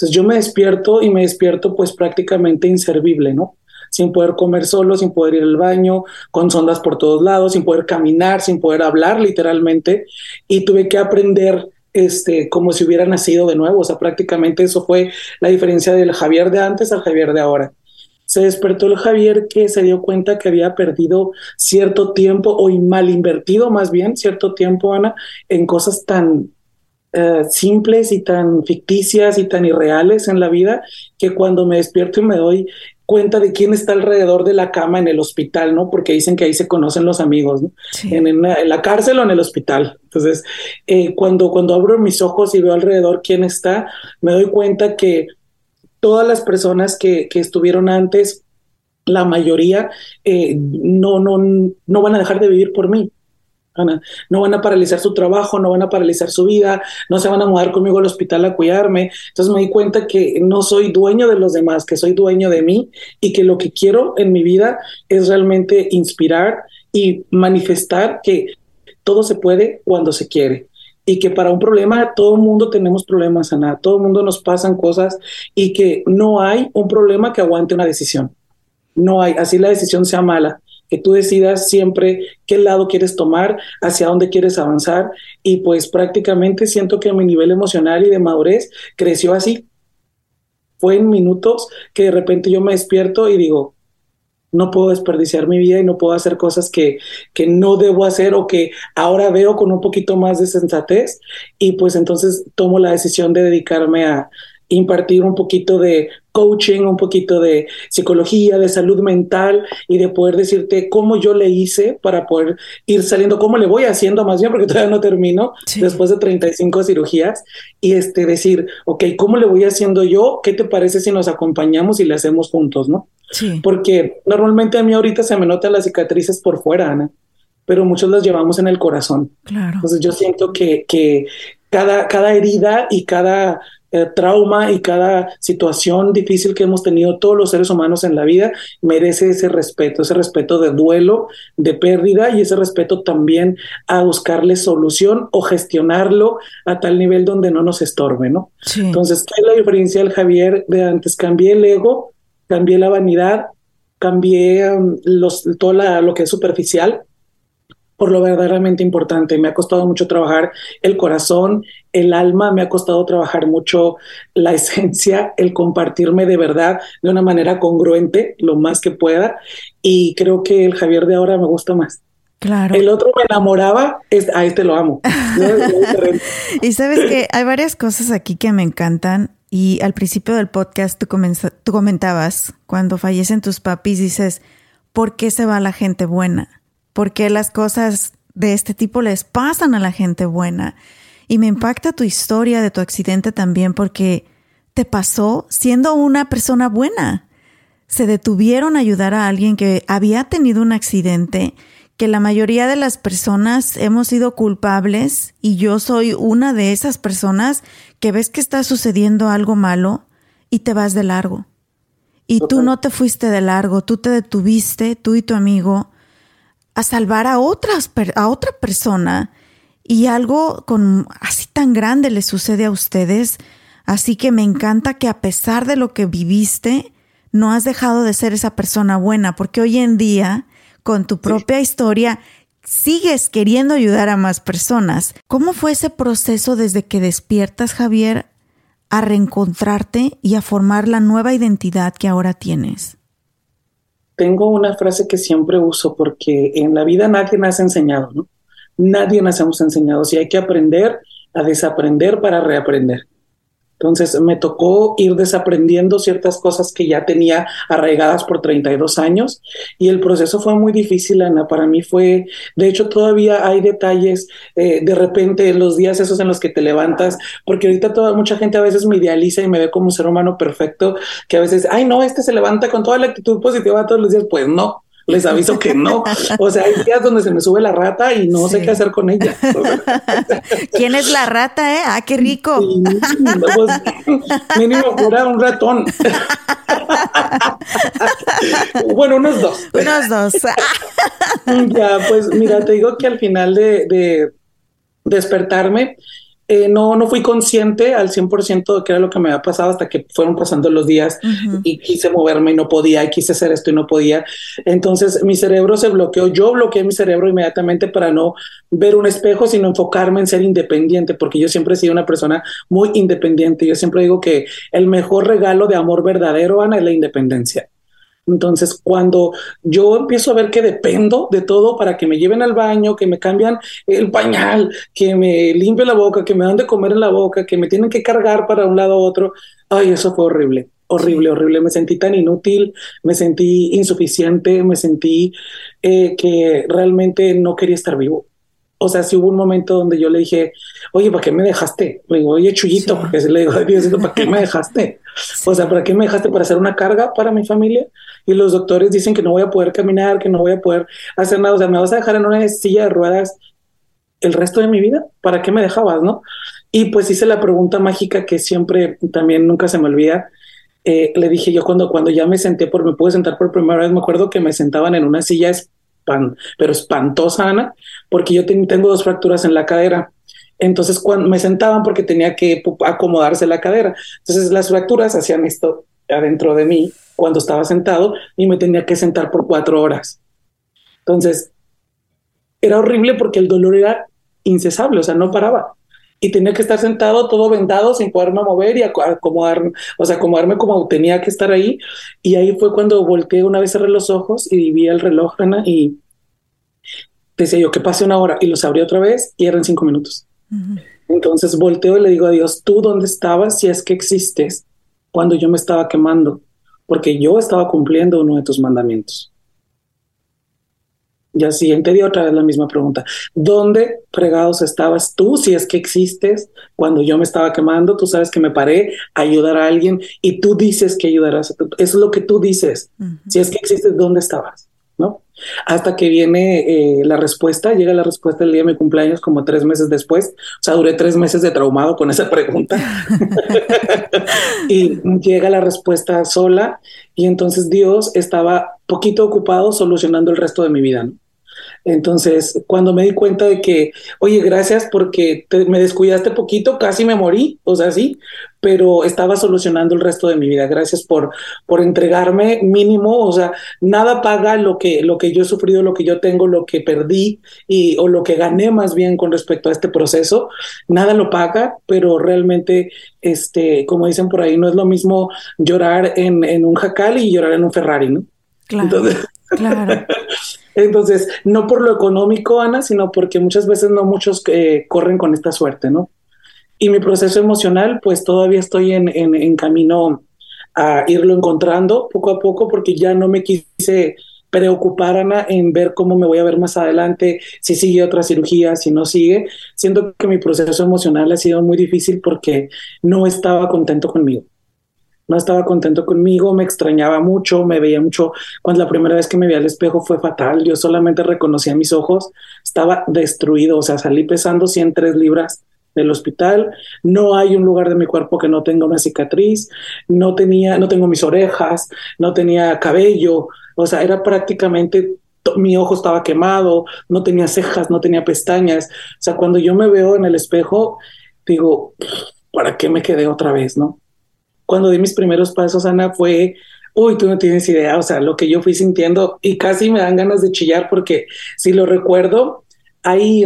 S2: Entonces yo me despierto y me despierto pues prácticamente inservible, ¿no? Sin poder comer solo, sin poder ir al baño, con sondas por todos lados, sin poder caminar, sin poder hablar literalmente. Y tuve que aprender este, como si hubiera nacido de nuevo. O sea, prácticamente eso fue la diferencia del Javier de antes al Javier de ahora. Se despertó el Javier que se dio cuenta que había perdido cierto tiempo o mal invertido más bien cierto tiempo, Ana, en cosas tan eh, simples y tan ficticias y tan irreales en la vida que cuando me despierto y me doy cuenta de quién está alrededor de la cama en el hospital, ¿no? Porque dicen que ahí se conocen los amigos, ¿no? En, la cárcel o en el hospital. Entonces, eh, cuando, cuando abro mis ojos y veo alrededor quién está, me doy cuenta que todas las personas que, que estuvieron antes, la mayoría, eh, no, no, no van a dejar de vivir por mí. No van a paralizar su trabajo, no van a paralizar su vida, no se van a mudar conmigo al hospital a cuidarme. Entonces me di cuenta que no soy dueño de los demás, que soy dueño de mí y que lo que quiero en mi vida es realmente inspirar y manifestar que todo se puede cuando se quiere y que para un problema todo el mundo tenemos problemas, Ana, todo el mundo nos pasan cosas y que no hay un problema que aguante una decisión. No hay, así la decisión sea mala que tú decidas siempre qué lado quieres tomar, hacia dónde quieres avanzar y pues prácticamente siento que mi nivel emocional y de madurez creció así. Fue en minutos que de repente yo me despierto y digo, no puedo desperdiciar mi vida y no puedo hacer cosas que, que no debo hacer o que ahora veo con un poquito más de sensatez y pues entonces tomo la decisión de dedicarme a, impartir un poquito de coaching, un poquito de psicología, de salud mental y de poder decirte cómo yo le hice para poder ir saliendo, cómo le voy haciendo más bien, porque <laughs> todavía no termino después de 35 cirugías, y este decir, ok, ¿cómo le voy haciendo yo? ¿Qué te parece si nos acompañamos y le hacemos juntos, no? Sí. Porque normalmente a mí ahorita se me notan las cicatrices por fuera, Ana pero muchos las llevamos en el corazón.
S1: Claro.
S2: Entonces yo siento que, que cada, cada herida y cada eh, trauma y cada situación difícil que hemos tenido todos los seres humanos en la vida merece ese respeto, ese respeto de duelo, de pérdida y ese respeto también a buscarle solución o gestionarlo a tal nivel donde no nos estorbe, ¿no?
S1: Sí.
S2: Entonces, ¿qué es la diferencia del Javier de antes? Cambié el ego, cambié la vanidad, cambié um, los, todo la- lo que es superficial por lo verdaderamente importante. Me ha costado mucho trabajar el corazón, el alma, me ha costado trabajar mucho la <laughs> esencia, el compartirme de verdad de una manera congruente, lo más que pueda. Y creo que el Javier de ahora me gusta más.
S1: Claro.
S2: El otro me enamoraba, es, a este lo amo. <laughs>
S1: Y sabes que hay varias cosas aquí que me encantan. Y al principio del podcast tú, tú comentabas, cuando fallecen tus papis, dices, ¿por qué se va la gente buena? ¿Por qué las cosas de este tipo les pasan a la gente buena? Y me impacta tu historia de tu accidente también porque te pasó siendo una persona buena. Se detuvieron a ayudar a alguien que había tenido un accidente que la mayoría de las personas hemos sido culpables y yo soy una de esas personas que ves que está sucediendo algo malo y te vas de largo. Y tú no te fuiste de largo, tú te detuviste, tú y tu amigo, a salvar a, otras, a otra persona y algo con así tan grande le sucede a ustedes. Así que me encanta que a pesar de lo que viviste, no has dejado de ser esa persona buena, porque hoy en día, con tu propia historia, sigues queriendo ayudar a más personas. ¿Cómo fue ese proceso desde que despiertas, Javier, a reencontrarte y a formar la nueva identidad que ahora tienes?
S2: Tengo una frase que siempre uso porque en la vida nadie nace enseñado, ¿no? Nadie nacemos enseñados y hay que aprender a desaprender para reaprender. Entonces me tocó ir desaprendiendo ciertas cosas que ya tenía arraigadas por 32 años y el proceso fue muy difícil, Ana. Para mí fue, de hecho todavía hay detalles eh, de repente en los días esos en los que te levantas, porque ahorita toda, mucha gente a veces me idealiza y me ve como un ser humano perfecto, que a veces, ay no, este se levanta con toda la actitud positiva todos los días, pues no. Les aviso que no. O sea, hay días donde se me sube la rata y no sé qué hacer con ella. <laughs>
S1: ¿Quién es la rata, eh? Ah, qué rico.
S2: Sí, pues, mínimo fuera un ratón. <laughs> bueno, unos dos.
S1: Unos dos. <laughs>
S2: Ya, pues mira, te digo que al final de, de despertarme, eh, no, no fui consciente al 100% de qué era lo que me había pasado hasta que fueron pasando los días y quise moverme y no podía, y quise hacer esto y no podía. Entonces mi cerebro se bloqueó, yo bloqueé mi cerebro inmediatamente para no ver un espejo, sino enfocarme en ser independiente, porque yo siempre he sido una persona muy independiente. Yo siempre digo que el mejor regalo de amor verdadero, Ana, es la independencia. Entonces, cuando yo empiezo a ver que dependo de todo para que me lleven al baño, que me cambian el pañal, que me limpien la boca, que me dan de comer en la boca, que me tienen que cargar para un lado a otro, ay, eso fue horrible, horrible, horrible. Me sentí tan inútil, me sentí insuficiente, me sentí eh, que realmente no quería estar vivo. O sea, sí hubo un momento donde yo le dije, oye, ¿para qué me dejaste? Le digo, oye, Chuyito,
S1: Sí.
S2: porque le digo, "Ay, Diosito, ¿para qué me dejaste? <laughs> O sea, ¿para qué me dejaste para hacer una carga para mi familia? Y los doctores dicen que no voy a poder caminar, que no voy a poder hacer nada. O sea, me vas a dejar en una silla de ruedas el resto de mi vida. ¿Para qué me dejabas, no? Y pues hice la pregunta mágica que siempre también nunca se me olvida. Eh, le dije yo cuando, cuando ya me senté, por, me pude sentar por primera vez, me acuerdo que me sentaban en una silla espan, pero espantosa, Ana, porque yo ten- tengo dos fracturas en la cadera. Entonces, cuando me sentaban porque tenía que acomodarse la cadera. Entonces, las fracturas hacían esto adentro de mí cuando estaba sentado y me tenía que sentar por cuatro horas. Entonces, era horrible porque el dolor era incesable, o sea, no paraba. Y tenía que estar sentado todo vendado sin poderme mover y aco- acomodarme, o sea, acomodarme como tenía que estar ahí. Y ahí fue cuando volteé una vez cerré los ojos y vi el reloj, Ana, y decía yo que pase una hora y los abrí otra vez y eran cinco minutos. Entonces volteo y le digo a Dios, ¿tú dónde estabas si es que existes cuando yo me estaba quemando? Porque yo estaba cumpliendo uno de tus mandamientos. Y al siguiente día otra vez la misma pregunta. ¿Dónde fregados estabas tú si es que existes cuando yo me estaba quemando? Tú sabes que me paré a ayudar a alguien y tú dices que ayudarás. Eso es lo que tú dices. Si es que existes, ¿dónde estabas? Hasta que viene eh, la respuesta, llega la respuesta el día de mi cumpleaños como tres meses después, o sea, duré tres meses de traumado con esa pregunta <laughs> y llega la respuesta sola y entonces Dios estaba poquito ocupado solucionando el resto de mi vida. ¿no? Entonces, cuando me di cuenta de que, oye, gracias porque me descuidaste poquito, casi me morí, o sea, sí, pero estaba solucionando el resto de mi vida. Gracias por, por entregarme mínimo, o sea, nada paga lo que, lo que yo he sufrido, lo que yo tengo, lo que perdí y, o lo que gané más bien con respecto a este proceso. Nada lo paga, pero realmente, este, como dicen por ahí, no es lo mismo llorar en, en un jacal y llorar en un Ferrari, ¿no?
S3: Claro. Claro. <laughs>
S2: Entonces, no por lo económico, Ana, sino porque muchas veces no muchos eh, corren con esta suerte, ¿no? Y mi proceso emocional, pues todavía estoy en, en, camino a irlo encontrando poco a poco, porque ya no me quise preocupar, Ana, en ver cómo me voy a ver más adelante, si sigue otra cirugía, si no sigue. Siento que mi proceso emocional ha sido muy difícil porque no estaba contento conmigo no estaba contento conmigo, me extrañaba mucho, me veía mucho. Cuando la primera vez que me vi al espejo fue fatal, yo solamente reconocía mis ojos, estaba destruido, o sea, salí pesando 103 libras del hospital, no hay un lugar de mi cuerpo que no tenga una cicatriz, no tenía, no tengo mis orejas, no tenía cabello, o sea, era prácticamente mi ojo estaba quemado, no tenía cejas, no tenía pestañas, o sea, cuando yo me veo en el espejo, digo, ¿para qué me quedé otra vez, no? Cuando di mis primeros pasos, Ana, fue, uy, tú no tienes idea, o sea, lo que yo fui sintiendo y casi me dan ganas de chillar porque si lo recuerdo, hay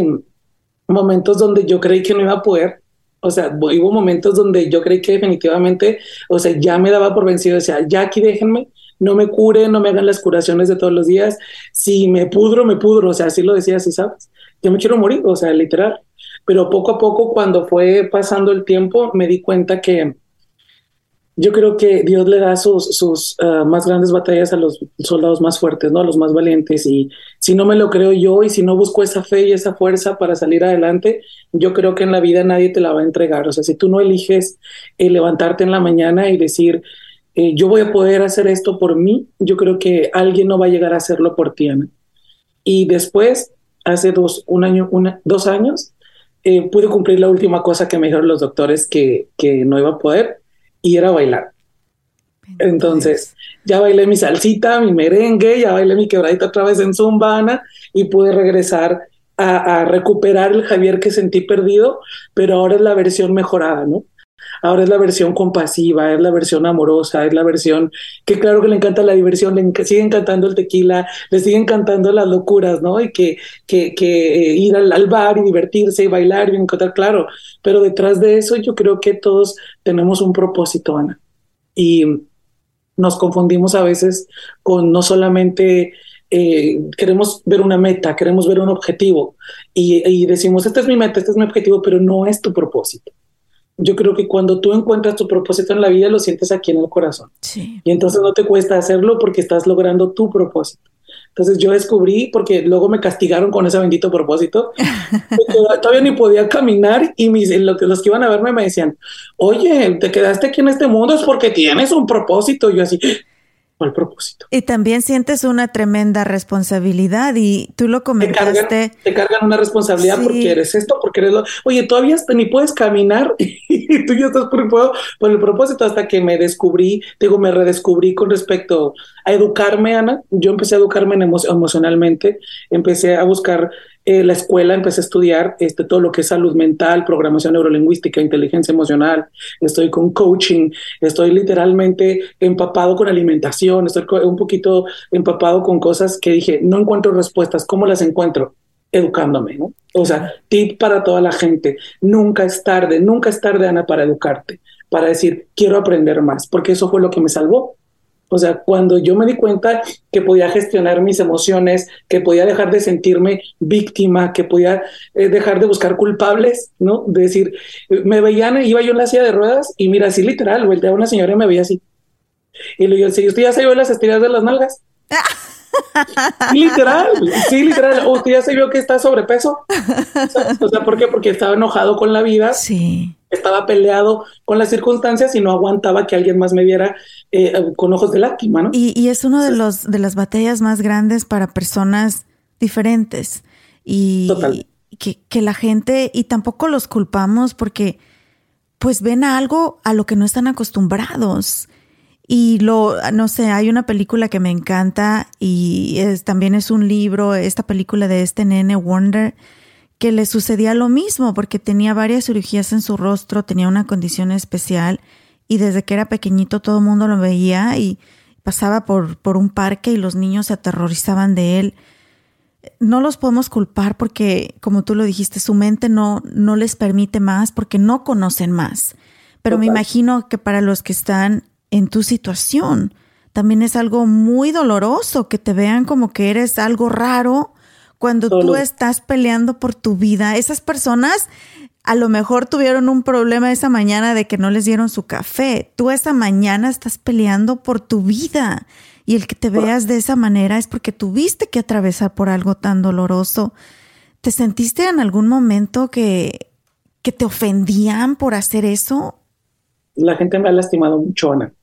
S2: momentos donde yo creí que no iba a poder. O sea, hubo momentos donde yo creí que definitivamente, o sea, ya me daba por vencido, o sea, ya aquí déjenme, no me cure, no me hagan las curaciones de todos los días. Si me pudro, me pudro, o sea, así lo decía, así sabes. Yo me quiero morir, o sea, literal. Pero poco a poco, cuando fue pasando el tiempo, me di cuenta que yo creo que Dios le da sus, sus ah, más grandes batallas a los soldados más fuertes, ¿no? A los más valientes. Y si no me lo creo yo y si no busco esa fe y esa fuerza para salir adelante, yo creo que en la vida nadie te la va a entregar. O sea, si tú no eliges eh, levantarte en la mañana y decir, eh, yo voy a poder hacer esto por mí, yo creo que alguien no va a llegar a hacerlo por ti, Ana. Y después, hace dos, un año, una, dos años, eh, pude cumplir la última cosa que me dijeron los doctores que, que no iba a poder y era bailar. Entonces, ya bailé mi salsita, mi merengue, ya bailé mi quebradita otra vez en Zumbana y pude regresar a, a, recuperar el Javier que sentí perdido, pero ahora es la versión mejorada, ¿no? Ahora es la versión compasiva, es la versión amorosa, es la versión que claro que le encanta la diversión, le sigue encantando el tequila, le sigue encantando las locuras, ¿no? Y que, que, que eh, ir al, bar y divertirse y bailar y encontrar, claro, pero detrás de eso yo creo que todos tenemos un propósito, Ana. Y nos confundimos a veces con no solamente eh, queremos ver una meta, queremos ver un objetivo y, y, decimos, este es mi meta, este es mi objetivo, pero no es tu propósito yo creo que cuando tú encuentras tu propósito en la vida, lo sientes aquí en el corazón. Sí. Y entonces no te cuesta hacerlo porque estás logrando tu propósito. Entonces yo descubrí, porque luego me castigaron con ese bendito propósito, <laughs> todavía ni podía caminar y mis, los que iban a verme me decían, oye, te quedaste aquí en este mundo es porque tienes un propósito. Y yo así, al propósito.
S3: Y también sientes una tremenda responsabilidad y tú lo comentaste.
S2: Te cargan, una responsabilidad porque eres esto, porque eres lo... Oye, todavía ni puedes caminar <laughs> y tú ya estás preocupado por el propósito hasta que me descubrí, digo, me redescubrí con respecto a educarme, Ana. Yo empecé a educarme emocionalmente, empecé a buscar eh, la escuela empecé a estudiar este, todo lo que es salud mental, programación neurolingüística, inteligencia emocional, estoy con coaching, estoy literalmente empapado con alimentación, estoy un poquito empapado con cosas que dije, no encuentro respuestas, ¿cómo las encuentro? Educándome, ¿no? O sea, tip para toda la gente, nunca es tarde, nunca es tarde, Ana, para educarte, para decir, quiero aprender más, porque eso fue lo que me salvó o sea, cuando yo me di cuenta que podía gestionar mis emociones, que podía dejar de sentirme víctima, que podía eh, dejar de buscar culpables, ¿no? De decir, me veían, iba yo en la silla de ruedas y mira, así literal, volteaba a una señora y me veía así. Y le digo, si usted ya se vio las estiradas de las nalgas. <laughs> literal, sí, literal. ¿Usted ya se vio que está sobrepeso? O sea, ¿por qué? Porque estaba enojado con la vida.
S3: Sí
S2: estaba peleado con las circunstancias y no aguantaba que alguien más me viera eh, con ojos de lástima, ¿no?
S1: Y, y, es uno de los de las batallas más grandes para personas diferentes y, que, que la gente y tampoco los culpamos porque pues ven a algo a lo que no están acostumbrados. Y lo, no sé, hay una película que me encanta y es, también es un libro, esta película de este nene Wonder, que le sucedía lo mismo porque tenía varias cirugías en su rostro, tenía una condición especial y desde que era pequeñito todo el mundo lo veía y pasaba por, por un parque y los niños se aterrorizaban de él. No los podemos culpar porque, como tú lo dijiste, su mente no, no les permite más porque no conocen más. Pero me imagino que para los que están en tu situación, también es algo muy doloroso que te vean como que eres algo raro cuando tú estás peleando por tu vida. Esas personas a lo mejor tuvieron un problema esa mañana de que no les dieron su café. Tú esa mañana estás peleando por tu vida. Y el que te veas de esa manera es porque tuviste que atravesar por algo tan doloroso. ¿Te sentiste en algún momento que, que te ofendían por hacer eso?
S2: La gente me ha lastimado mucho, Ana.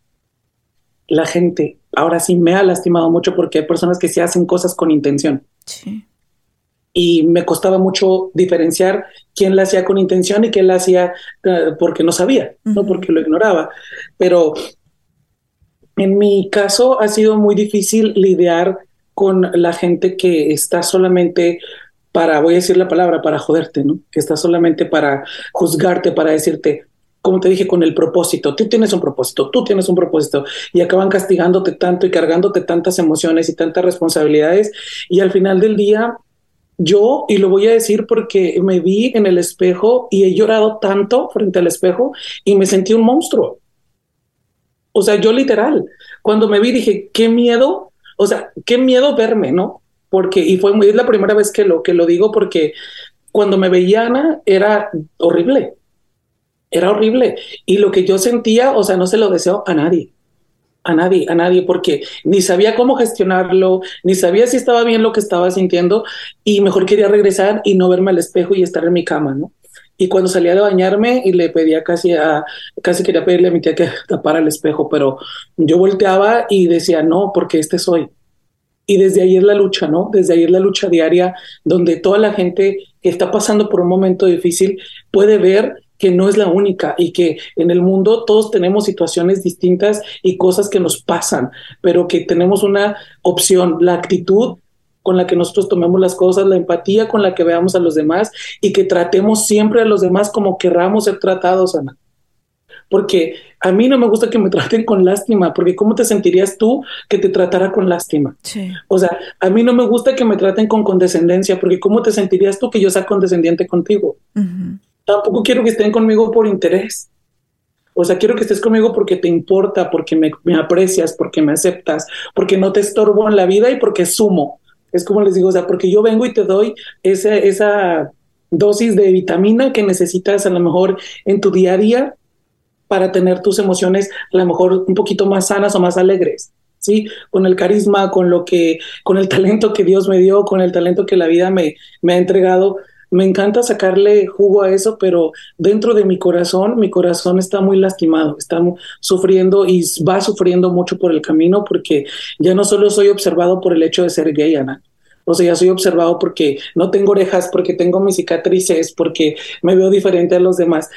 S2: La gente, ahora sí me ha lastimado mucho porque hay personas que se hacen cosas con intención. Sí y me costaba mucho diferenciar quién la hacía con intención y quién la hacía eh, porque no sabía, no porque lo ignoraba. Pero en mi caso ha sido muy difícil lidiar con la gente que está solamente para, voy a decir la palabra, para joderte, ¿no? Que está solamente para juzgarte, para decirte, como te dije, con el propósito. Tú tienes un propósito, tú tienes un propósito y acaban castigándote tanto y cargándote tantas emociones y tantas responsabilidades y al final del día yo, y lo voy a decir porque me vi en el espejo y he llorado tanto frente al espejo y me sentí un monstruo. O sea, yo literal, cuando me vi dije, qué miedo, o sea, qué miedo verme, ¿no? Porque, y fue muy, es la primera vez que lo, que lo digo porque cuando me veía Ana era horrible, era horrible. Y lo que yo sentía, o sea, no se lo deseo a nadie a nadie, a nadie, porque ni sabía cómo gestionarlo, ni sabía si estaba bien lo que estaba sintiendo y mejor quería regresar y no verme al espejo y estar en mi cama, ¿no? Y cuando salía de bañarme y le pedía casi a, casi quería pedirle a mi tía que tapara el espejo, pero yo volteaba y decía, no, porque este soy. Y desde ahí es la lucha, ¿no? Desde ahí es la lucha diaria donde toda la gente que está pasando por un momento difícil puede ver que no es la única y que en el mundo todos tenemos situaciones distintas y cosas que nos pasan, pero que tenemos una opción, la actitud con la que nosotros tomemos las cosas, la empatía con la que veamos a los demás y que tratemos siempre a los demás como querramos ser tratados, Ana. Porque a mí no me gusta que me traten con lástima, porque ¿cómo te sentirías tú que te tratara con lástima? O sea, a mí no me gusta que me traten con condescendencia, porque ¿cómo te sentirías tú que yo sea condescendiente contigo? Tampoco quiero que estén conmigo por interés. O sea, quiero que estés conmigo porque te importa, porque me, aprecias, porque me aceptas, porque no te estorbo en la vida y porque sumo. Es como les digo, o sea, porque yo vengo y te doy esa, esa dosis de vitamina que necesitas a lo mejor en tu día a día para tener tus emociones a lo mejor un poquito más sanas o más alegres. ¿sí? Con el carisma, con lo que, con el talento que Dios me dio, con el talento que la vida me, me ha entregado, me encanta sacarle jugo a eso, pero dentro de mi corazón, mi corazón está muy lastimado, está sufriendo y va sufriendo mucho por el camino porque ya no solo soy observado por el hecho de ser gay, Ana. O sea, ya soy observado porque no tengo orejas, porque tengo mis cicatrices, porque me veo diferente a los demás.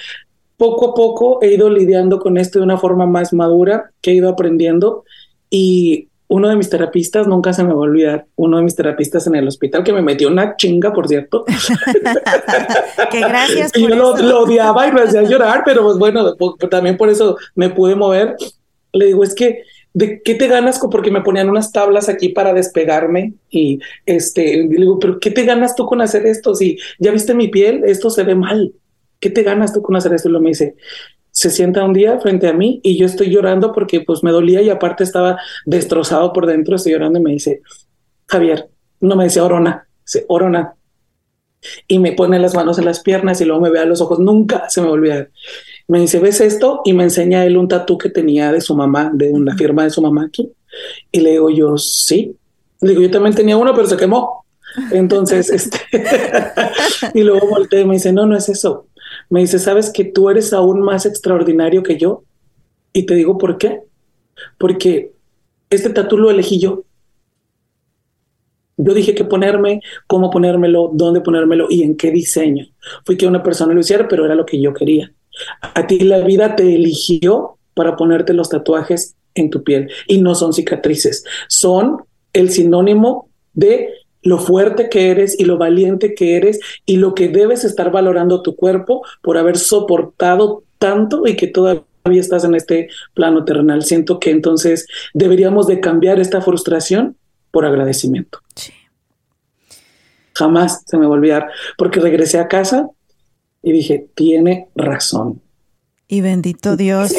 S2: Poco a poco he ido lidiando con esto de una forma más madura, que he ido aprendiendo y uno de mis terapistas, nunca se me va a olvidar, uno de mis terapistas en el hospital que me metió una chinga, por cierto. <laughs>
S1: que gracias.
S2: y yo lo, odiaba y me hacía llorar, pero pues bueno, también por eso me pude mover. Le digo, es que, ¿de qué te ganas? Porque me ponían unas tablas aquí para despegarme y este, le digo, pero ¿qué te ganas tú con hacer esto? Si ya viste mi piel, esto se ve mal. ¿Qué te ganas tú con hacer esto? Y lo me dice, se sienta un día frente a mí y yo estoy llorando porque pues me dolía y aparte estaba destrozado por dentro, estoy llorando y me dice, Javier, no me dice Orona, dice Orona. Y me pone las manos en las piernas y luego me ve a los ojos, nunca se me olvida. Me dice, ¿ves esto? Y me enseña él un tatú que tenía de su mamá, de una firma de su mamá aquí. Y le digo yo, sí. Le digo, yo también tenía uno, pero se quemó. Entonces, <laughs> este, <laughs> y luego volteé y me dice, no, no es eso me dice, ¿sabes que tú eres aún más extraordinario que yo? Y te digo, ¿por qué? Porque este tatu lo elegí yo. Yo dije qué ponerme, cómo ponérmelo, dónde ponérmelo y en qué diseño. Fui que una persona lo hiciera, pero era lo que yo quería. A ti la vida te eligió para ponerte los tatuajes en tu piel y no son cicatrices, son el sinónimo de lo fuerte que eres y lo valiente que eres y lo que debes estar valorando tu cuerpo por haber soportado tanto y que todavía estás en este plano terrenal. Siento que entonces deberíamos de cambiar esta frustración por agradecimiento. Jamás se me va a olvidar, porque regresé a casa y dije, tiene razón.
S1: Y bendito Dios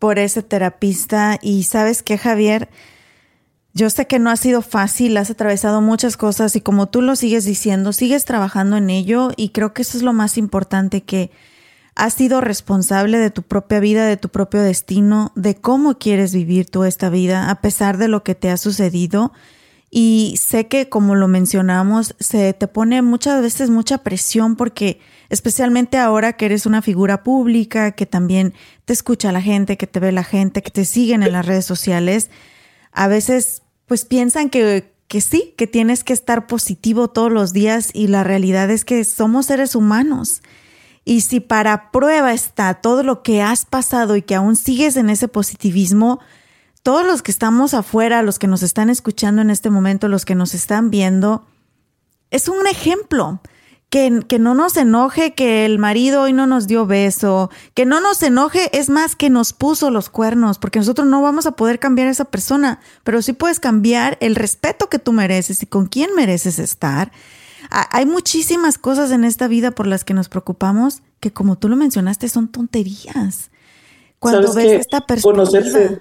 S1: por ese terapista. Y sabes qué, Javier, yo sé que no ha sido fácil, has atravesado muchas cosas y como tú lo sigues diciendo, sigues trabajando en ello y creo que eso es lo más importante, que has sido responsable de tu propia vida, de tu propio destino, de cómo quieres vivir tú esta vida, a pesar de lo que te ha sucedido. Y sé que, como lo mencionamos, se te pone muchas veces mucha presión porque, especialmente ahora que eres una figura pública, que también te escucha la gente, que te ve la gente, que te siguen en las redes sociales, a veces pues piensan que, que sí, que tienes que estar positivo todos los días y la realidad es que somos seres humanos. Y si para prueba está todo lo que has pasado y que aún sigues en ese positivismo, todos los que estamos afuera, los que nos están escuchando en este momento, los que nos están viendo, es un ejemplo que, no nos enoje que el marido hoy no nos dio beso, que no nos enoje, es más que nos puso los cuernos, porque nosotros no vamos a poder cambiar a esa persona, pero sí puedes cambiar el respeto que tú mereces y con quién mereces estar. Hay muchísimas cosas en esta vida por las que nos preocupamos que como tú lo mencionaste son tonterías. Cuando ves esta
S2: conocerse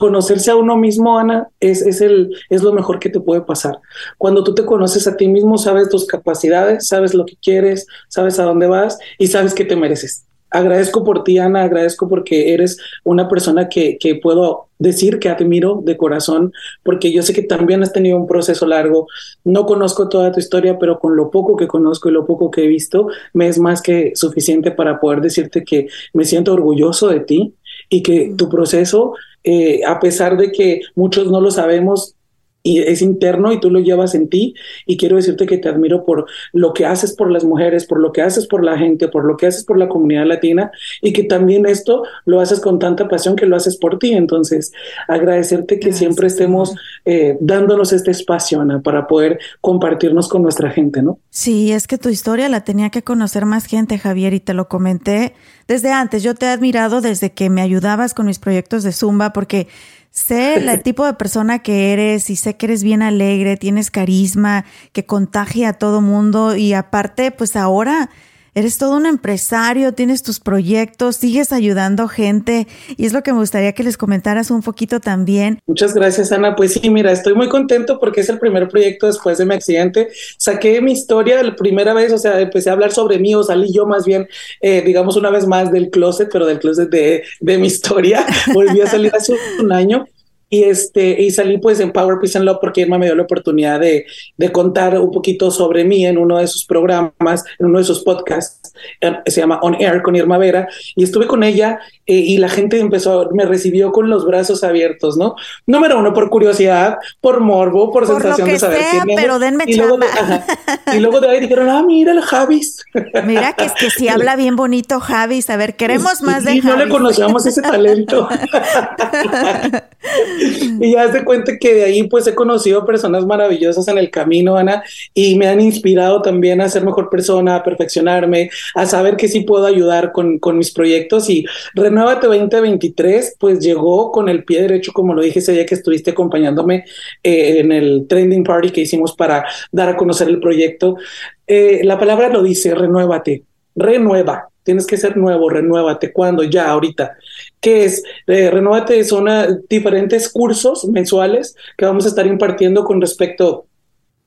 S2: a uno mismo, Ana, es, es, el, es lo mejor que te puede pasar. Cuando tú te conoces a ti mismo, sabes tus capacidades, sabes lo que quieres, sabes a dónde vas y sabes que te mereces. Agradezco por ti, Ana, agradezco porque eres una persona que, que puedo decir que admiro de corazón, porque yo sé que también has tenido un proceso largo. No conozco toda tu historia, pero con lo poco que conozco y lo poco que he visto, me es más que suficiente para poder decirte que me siento orgulloso de ti y que tu proceso eh, a pesar de que muchos no lo sabemos y es interno y tú lo llevas en ti y quiero decirte que te admiro por lo que haces por las mujeres, por lo que haces por la gente, por lo que haces por la comunidad latina y que también esto lo haces con tanta pasión que lo haces por ti. Entonces, agradecerte que siempre estemos eh, dándonos este espacio, Ana, para poder compartirnos con nuestra gente, ¿no?
S1: Sí, es que tu historia la tenía que conocer más gente, Javier, y te lo comenté desde antes. Yo te he admirado desde que me ayudabas con mis proyectos de Zumba porque sé el <laughs> tipo de persona que eres y sé que eres bien alegre, tienes carisma, que contagia a todo mundo y aparte, pues ahora Eres todo un empresario, tienes tus proyectos, sigues ayudando gente y es lo que me gustaría que les comentaras un poquito también.
S2: Muchas gracias, Ana. Pues sí, mira, estoy muy contento porque es el primer proyecto después de mi accidente. Saqué mi historia la primera vez, o sea, empecé a hablar sobre mí o salí yo más bien, eh, digamos, una vez más del closet, pero del closet de, de mi historia. <laughs> Volví a salir hace un año y este y salí pues en Power Peace and Love porque Irma me dio la oportunidad de, de, contar un poquito sobre mí en uno de sus programas, en uno de sus podcasts, se llama On Air con Irma Vera, y estuve con ella eh, y la gente empezó, me recibió con los brazos abiertos, ¿no? Número uno, por curiosidad, por morbo, por, sensación de saber
S1: quién pero denme y luego, de, <laughs>
S2: y luego de ahí dijeron, ah, mira el Javis.
S1: Mira que es que si habla bien bonito Javis, a ver, queremos más de
S2: Javis. Y no le conocíamos ese talento. <laughs> <laughs> y ya se cuenta que de ahí pues he conocido personas maravillosas en el camino, Ana, y me han inspirado también a ser mejor persona, a perfeccionarme, a saber que sí puedo ayudar con, con mis proyectos y Renuévate 2023 pues llegó con el pie derecho, como lo dije ese día que estuviste acompañándome eh, en el trending party que hicimos para dar a conocer el proyecto. Eh, la palabra lo dice, renuévate, renueva, tienes que ser nuevo, renuévate. ¿Cuándo? Ya, ahorita. ¿Qué es? Eh, renuévate son diferentes cursos mensuales que vamos a estar impartiendo con respecto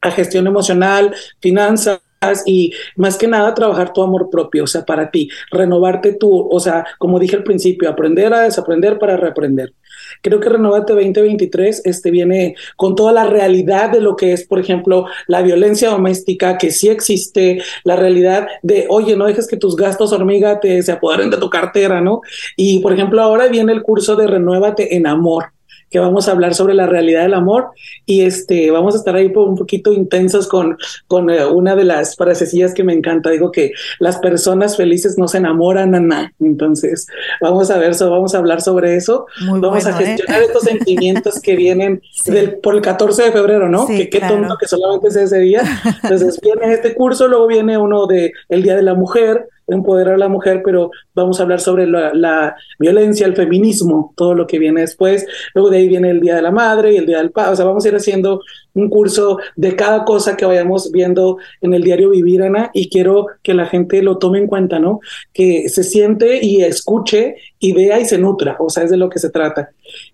S2: a gestión emocional, finanzas y más que nada trabajar tu amor propio, o sea, para ti, renovarte tú, o sea, como dije al principio, aprender a desaprender para reaprender. Creo que Renovate 2023 este, viene con toda la realidad de lo que es, por ejemplo, la violencia doméstica, que sí existe, la realidad de, oye, no dejes que tus gastos hormiga te se apoderen de tu cartera, ¿no? Y, por ejemplo, ahora viene el curso de Renuévate en Amor que vamos a hablar sobre la realidad del amor y este vamos a estar ahí un poquito intensos con, con eh, una de las frasecillas que me encanta. Digo que las personas felices no se enamoran, Ana. Entonces, vamos a ver, vamos a hablar sobre eso. vamos a ¿eh? gestionar estos sentimientos que vienen <laughs> del, por el 14 de febrero, ¿no? que qué tonto que solamente es ese día. <laughs> Entonces, viene este curso, luego viene uno de el Día de la Mujer, empoderar a la mujer, pero vamos a hablar sobre la, violencia, el feminismo, todo lo que viene después. Luego de ahí viene el Día de la Madre y el Día del Padre. O sea, vamos a ir haciendo un curso de cada cosa que vayamos viendo en el diario Vivir, Ana, y quiero que la gente lo tome en cuenta, ¿no? Que se siente y escuche y vea y se nutra. O sea, es de lo que se trata.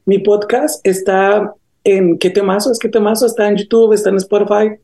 S2: Mi podcast está en ¿Qué temazo? Es ¿Qué temazo? Está en YouTube, está en Spotify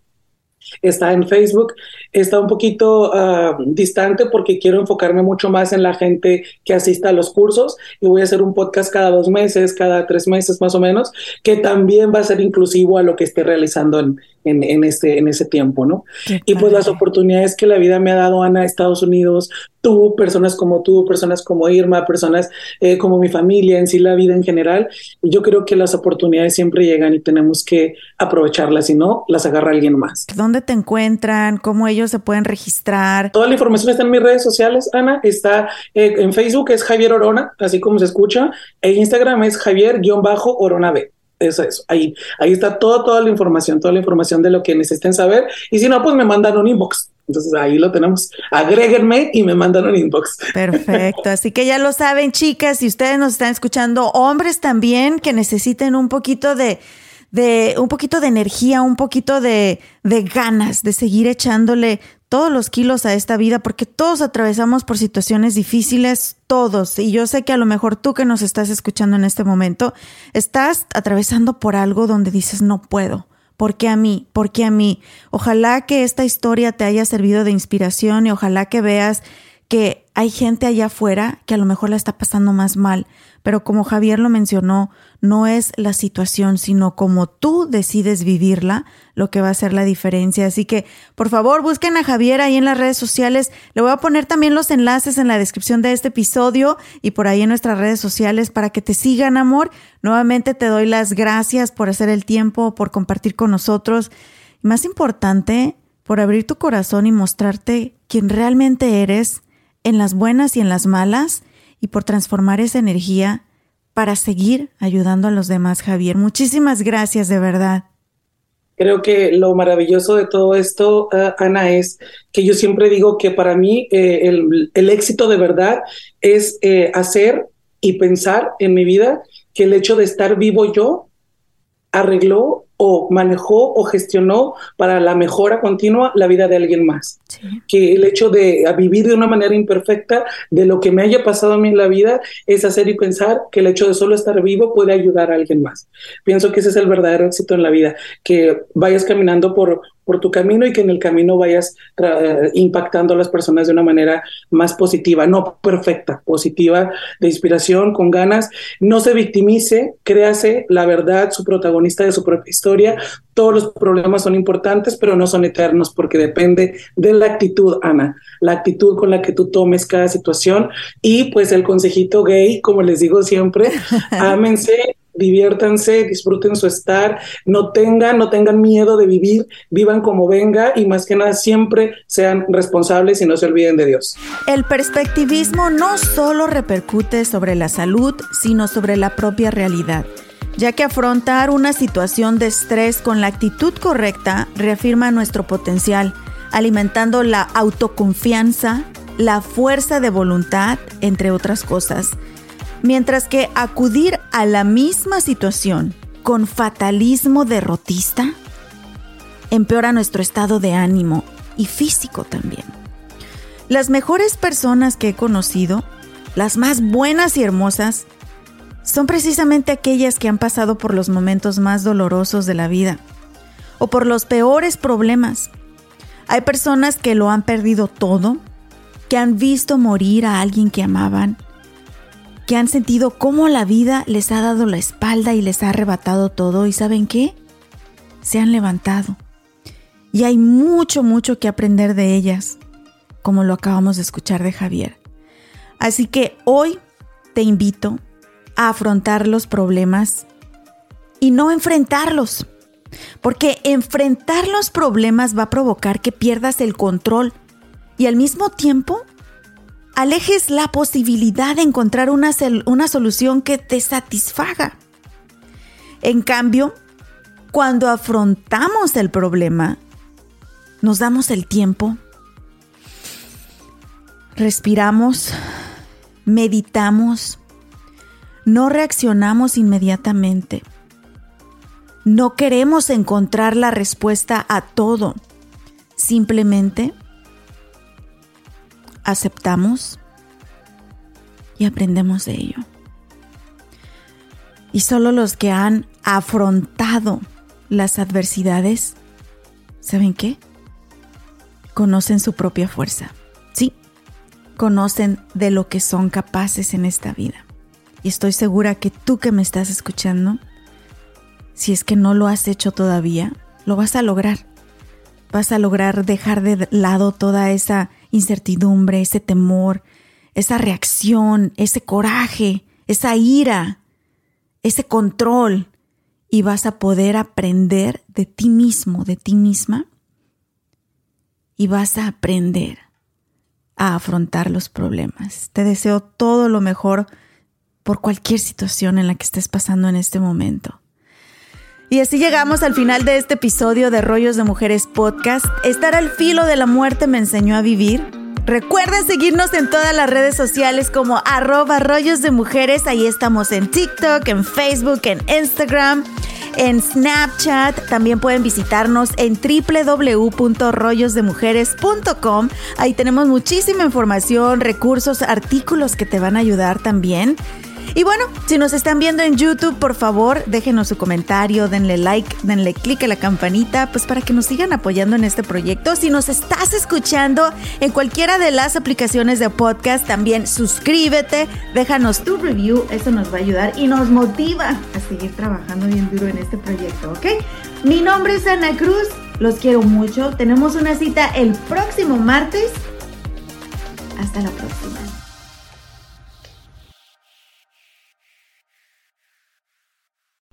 S2: está en Facebook, está un poquito ah, distante porque quiero enfocarme mucho más en la gente que asista a los cursos y voy a hacer un podcast cada dos meses, cada tres meses más o menos, que también va a ser inclusivo a lo que esté realizando en, en, en, este, en ese tiempo, ¿no? y pues las oportunidades que la vida me ha dado, Ana, Estados Unidos, tú, personas como tú, personas como Irma, personas eh, como mi familia, en sí la vida en general, y yo creo que las oportunidades siempre llegan y tenemos que aprovecharlas, si no, las agarra alguien más.
S1: ¿Dónde te encuentran? ¿Cómo ellos se pueden registrar?
S2: Toda la información está en mis redes sociales, Ana, está eh, en Facebook es Javier Orona, así como se escucha, e Instagram es Javier-Orona B eso, eso. Ahí, ahí está toda, toda la información, toda la información de lo que necesiten saber. Y si no, pues me mandan un inbox. Entonces ahí lo tenemos. Agréguenme y me mandan un inbox.
S1: Perfecto. Así que ya lo saben, chicas, si ustedes nos están escuchando, hombres también que necesiten un poquito de, de un poquito de energía, un poquito de, de ganas de seguir echándole todos los kilos a esta vida, porque todos atravesamos por situaciones difíciles, todos. Y yo sé que a lo mejor tú que nos estás escuchando en este momento, estás atravesando por algo donde dices, no puedo. ¿Por qué a mí? ¿Por qué a mí? Ojalá que esta historia te haya servido de inspiración y ojalá que veas que hay gente allá afuera que a lo mejor la está pasando más mal. Pero como Javier lo mencionó, no es la situación, sino como tú decides vivirla, lo que va a hacer la diferencia. Así que, por favor, busquen a Javier ahí en las redes sociales. Le voy a poner también los enlaces en la descripción de este episodio y por ahí en nuestras redes sociales para que te sigan, amor. Nuevamente te doy las gracias por hacer el tiempo, por compartir con nosotros. Y más importante, por abrir tu corazón y mostrarte quién realmente eres en las buenas y en las malas y por transformar esa energía para seguir ayudando a los demás, Javier. Muchísimas gracias, de verdad.
S2: Creo que lo maravilloso de todo esto, ah, Ana, es que yo siempre digo que para mí eh, el, éxito de verdad es eh, hacer y pensar en mi vida que el hecho de estar vivo yo arregló o manejó o gestionó para la mejora continua la vida de alguien más. Que el hecho de vivir de una manera imperfecta de lo que me haya pasado a mí en la vida es hacer y pensar que el hecho de solo estar vivo puede ayudar a alguien más. Pienso que ese es el verdadero éxito en la vida, que vayas caminando por por tu camino y que en el camino vayas impactando a las personas de una manera más positiva, no perfecta, positiva, de inspiración, con ganas. No se victimice, créase la verdad, su protagonista de su propia historia. Todos los problemas son importantes, pero no son eternos porque depende de la actitud, Ana, la actitud con la que tú tomes cada situación. Y pues el consejito gay, como les digo siempre, <laughs> ámense, diviértanse, disfruten su estar, no tengan, no tengan miedo de vivir, vivan como venga y más que nada siempre sean responsables y no se olviden de Dios.
S1: El perspectivismo no solo repercute sobre la salud, sino sobre la propia realidad ya que afrontar una situación de estrés con la actitud correcta reafirma nuestro potencial, alimentando la autoconfianza, la fuerza de voluntad, entre otras cosas mientras que acudir a la misma situación con fatalismo derrotista empeora nuestro estado de ánimo y físico también. Las mejores personas que he conocido, las más buenas y hermosas, son precisamente aquellas que han pasado por los momentos más dolorosos de la vida o por los peores problemas. Hay personas que lo han perdido todo, que han visto morir a alguien que amaban, que han sentido cómo la vida les ha dado la espalda y les ha arrebatado todo y ¿saben qué? Se han levantado. Y hay mucho, mucho que aprender de ellas, como lo acabamos de escuchar de Javier. Así que hoy te invito a afrontar los problemas y no enfrentarlos. Porque enfrentar los problemas va a provocar que pierdas el control y al mismo tiempo alejes la posibilidad de encontrar una, una solución que te satisfaga. En cambio, cuando afrontamos el problema, nos damos el tiempo, respiramos, meditamos, no reaccionamos inmediatamente. No queremos encontrar la respuesta a todo. Simplemente aceptamos y aprendemos de ello. Y solo los que han afrontado las adversidades, ¿saben qué? Conocen su propia fuerza. Sí, conocen de lo que son capaces en esta vida. Y estoy segura que tú que me estás escuchando, si es que no lo has hecho todavía, lo vas a lograr. Vas a lograr dejar de lado toda esa incertidumbre, ese temor, esa reacción, ese coraje, esa ira, ese control y vas a poder aprender de ti mismo, de ti misma y vas a aprender a afrontar los problemas. Te deseo todo lo mejor por cualquier situación en la que estés pasando en este momento. Y así llegamos al final de este episodio de Rollos de Mujeres Podcast. Estar al filo de la muerte me enseñó a vivir. Recuerda seguirnos en todas las redes sociales como arroba rollos de mujeres. Ahí estamos en TikTok, en Facebook, en Instagram, en Snapchat. También pueden visitarnos en www.rollosdemujeres.com. Ahí tenemos muchísima información, recursos, artículos que te van a ayudar también. Y bueno, si nos están viendo en YouTube, por favor, déjenos su comentario, denle like, denle click a la campanita, pues para que nos sigan apoyando en este proyecto. Si nos estás escuchando en cualquiera de las aplicaciones de podcast, también suscríbete, déjanos tu review, eso nos va a ayudar y nos motiva a seguir trabajando bien duro en este proyecto, ¿ok? Mi nombre es Ana Cruz, los quiero mucho, tenemos una cita el próximo martes. Hasta la próxima.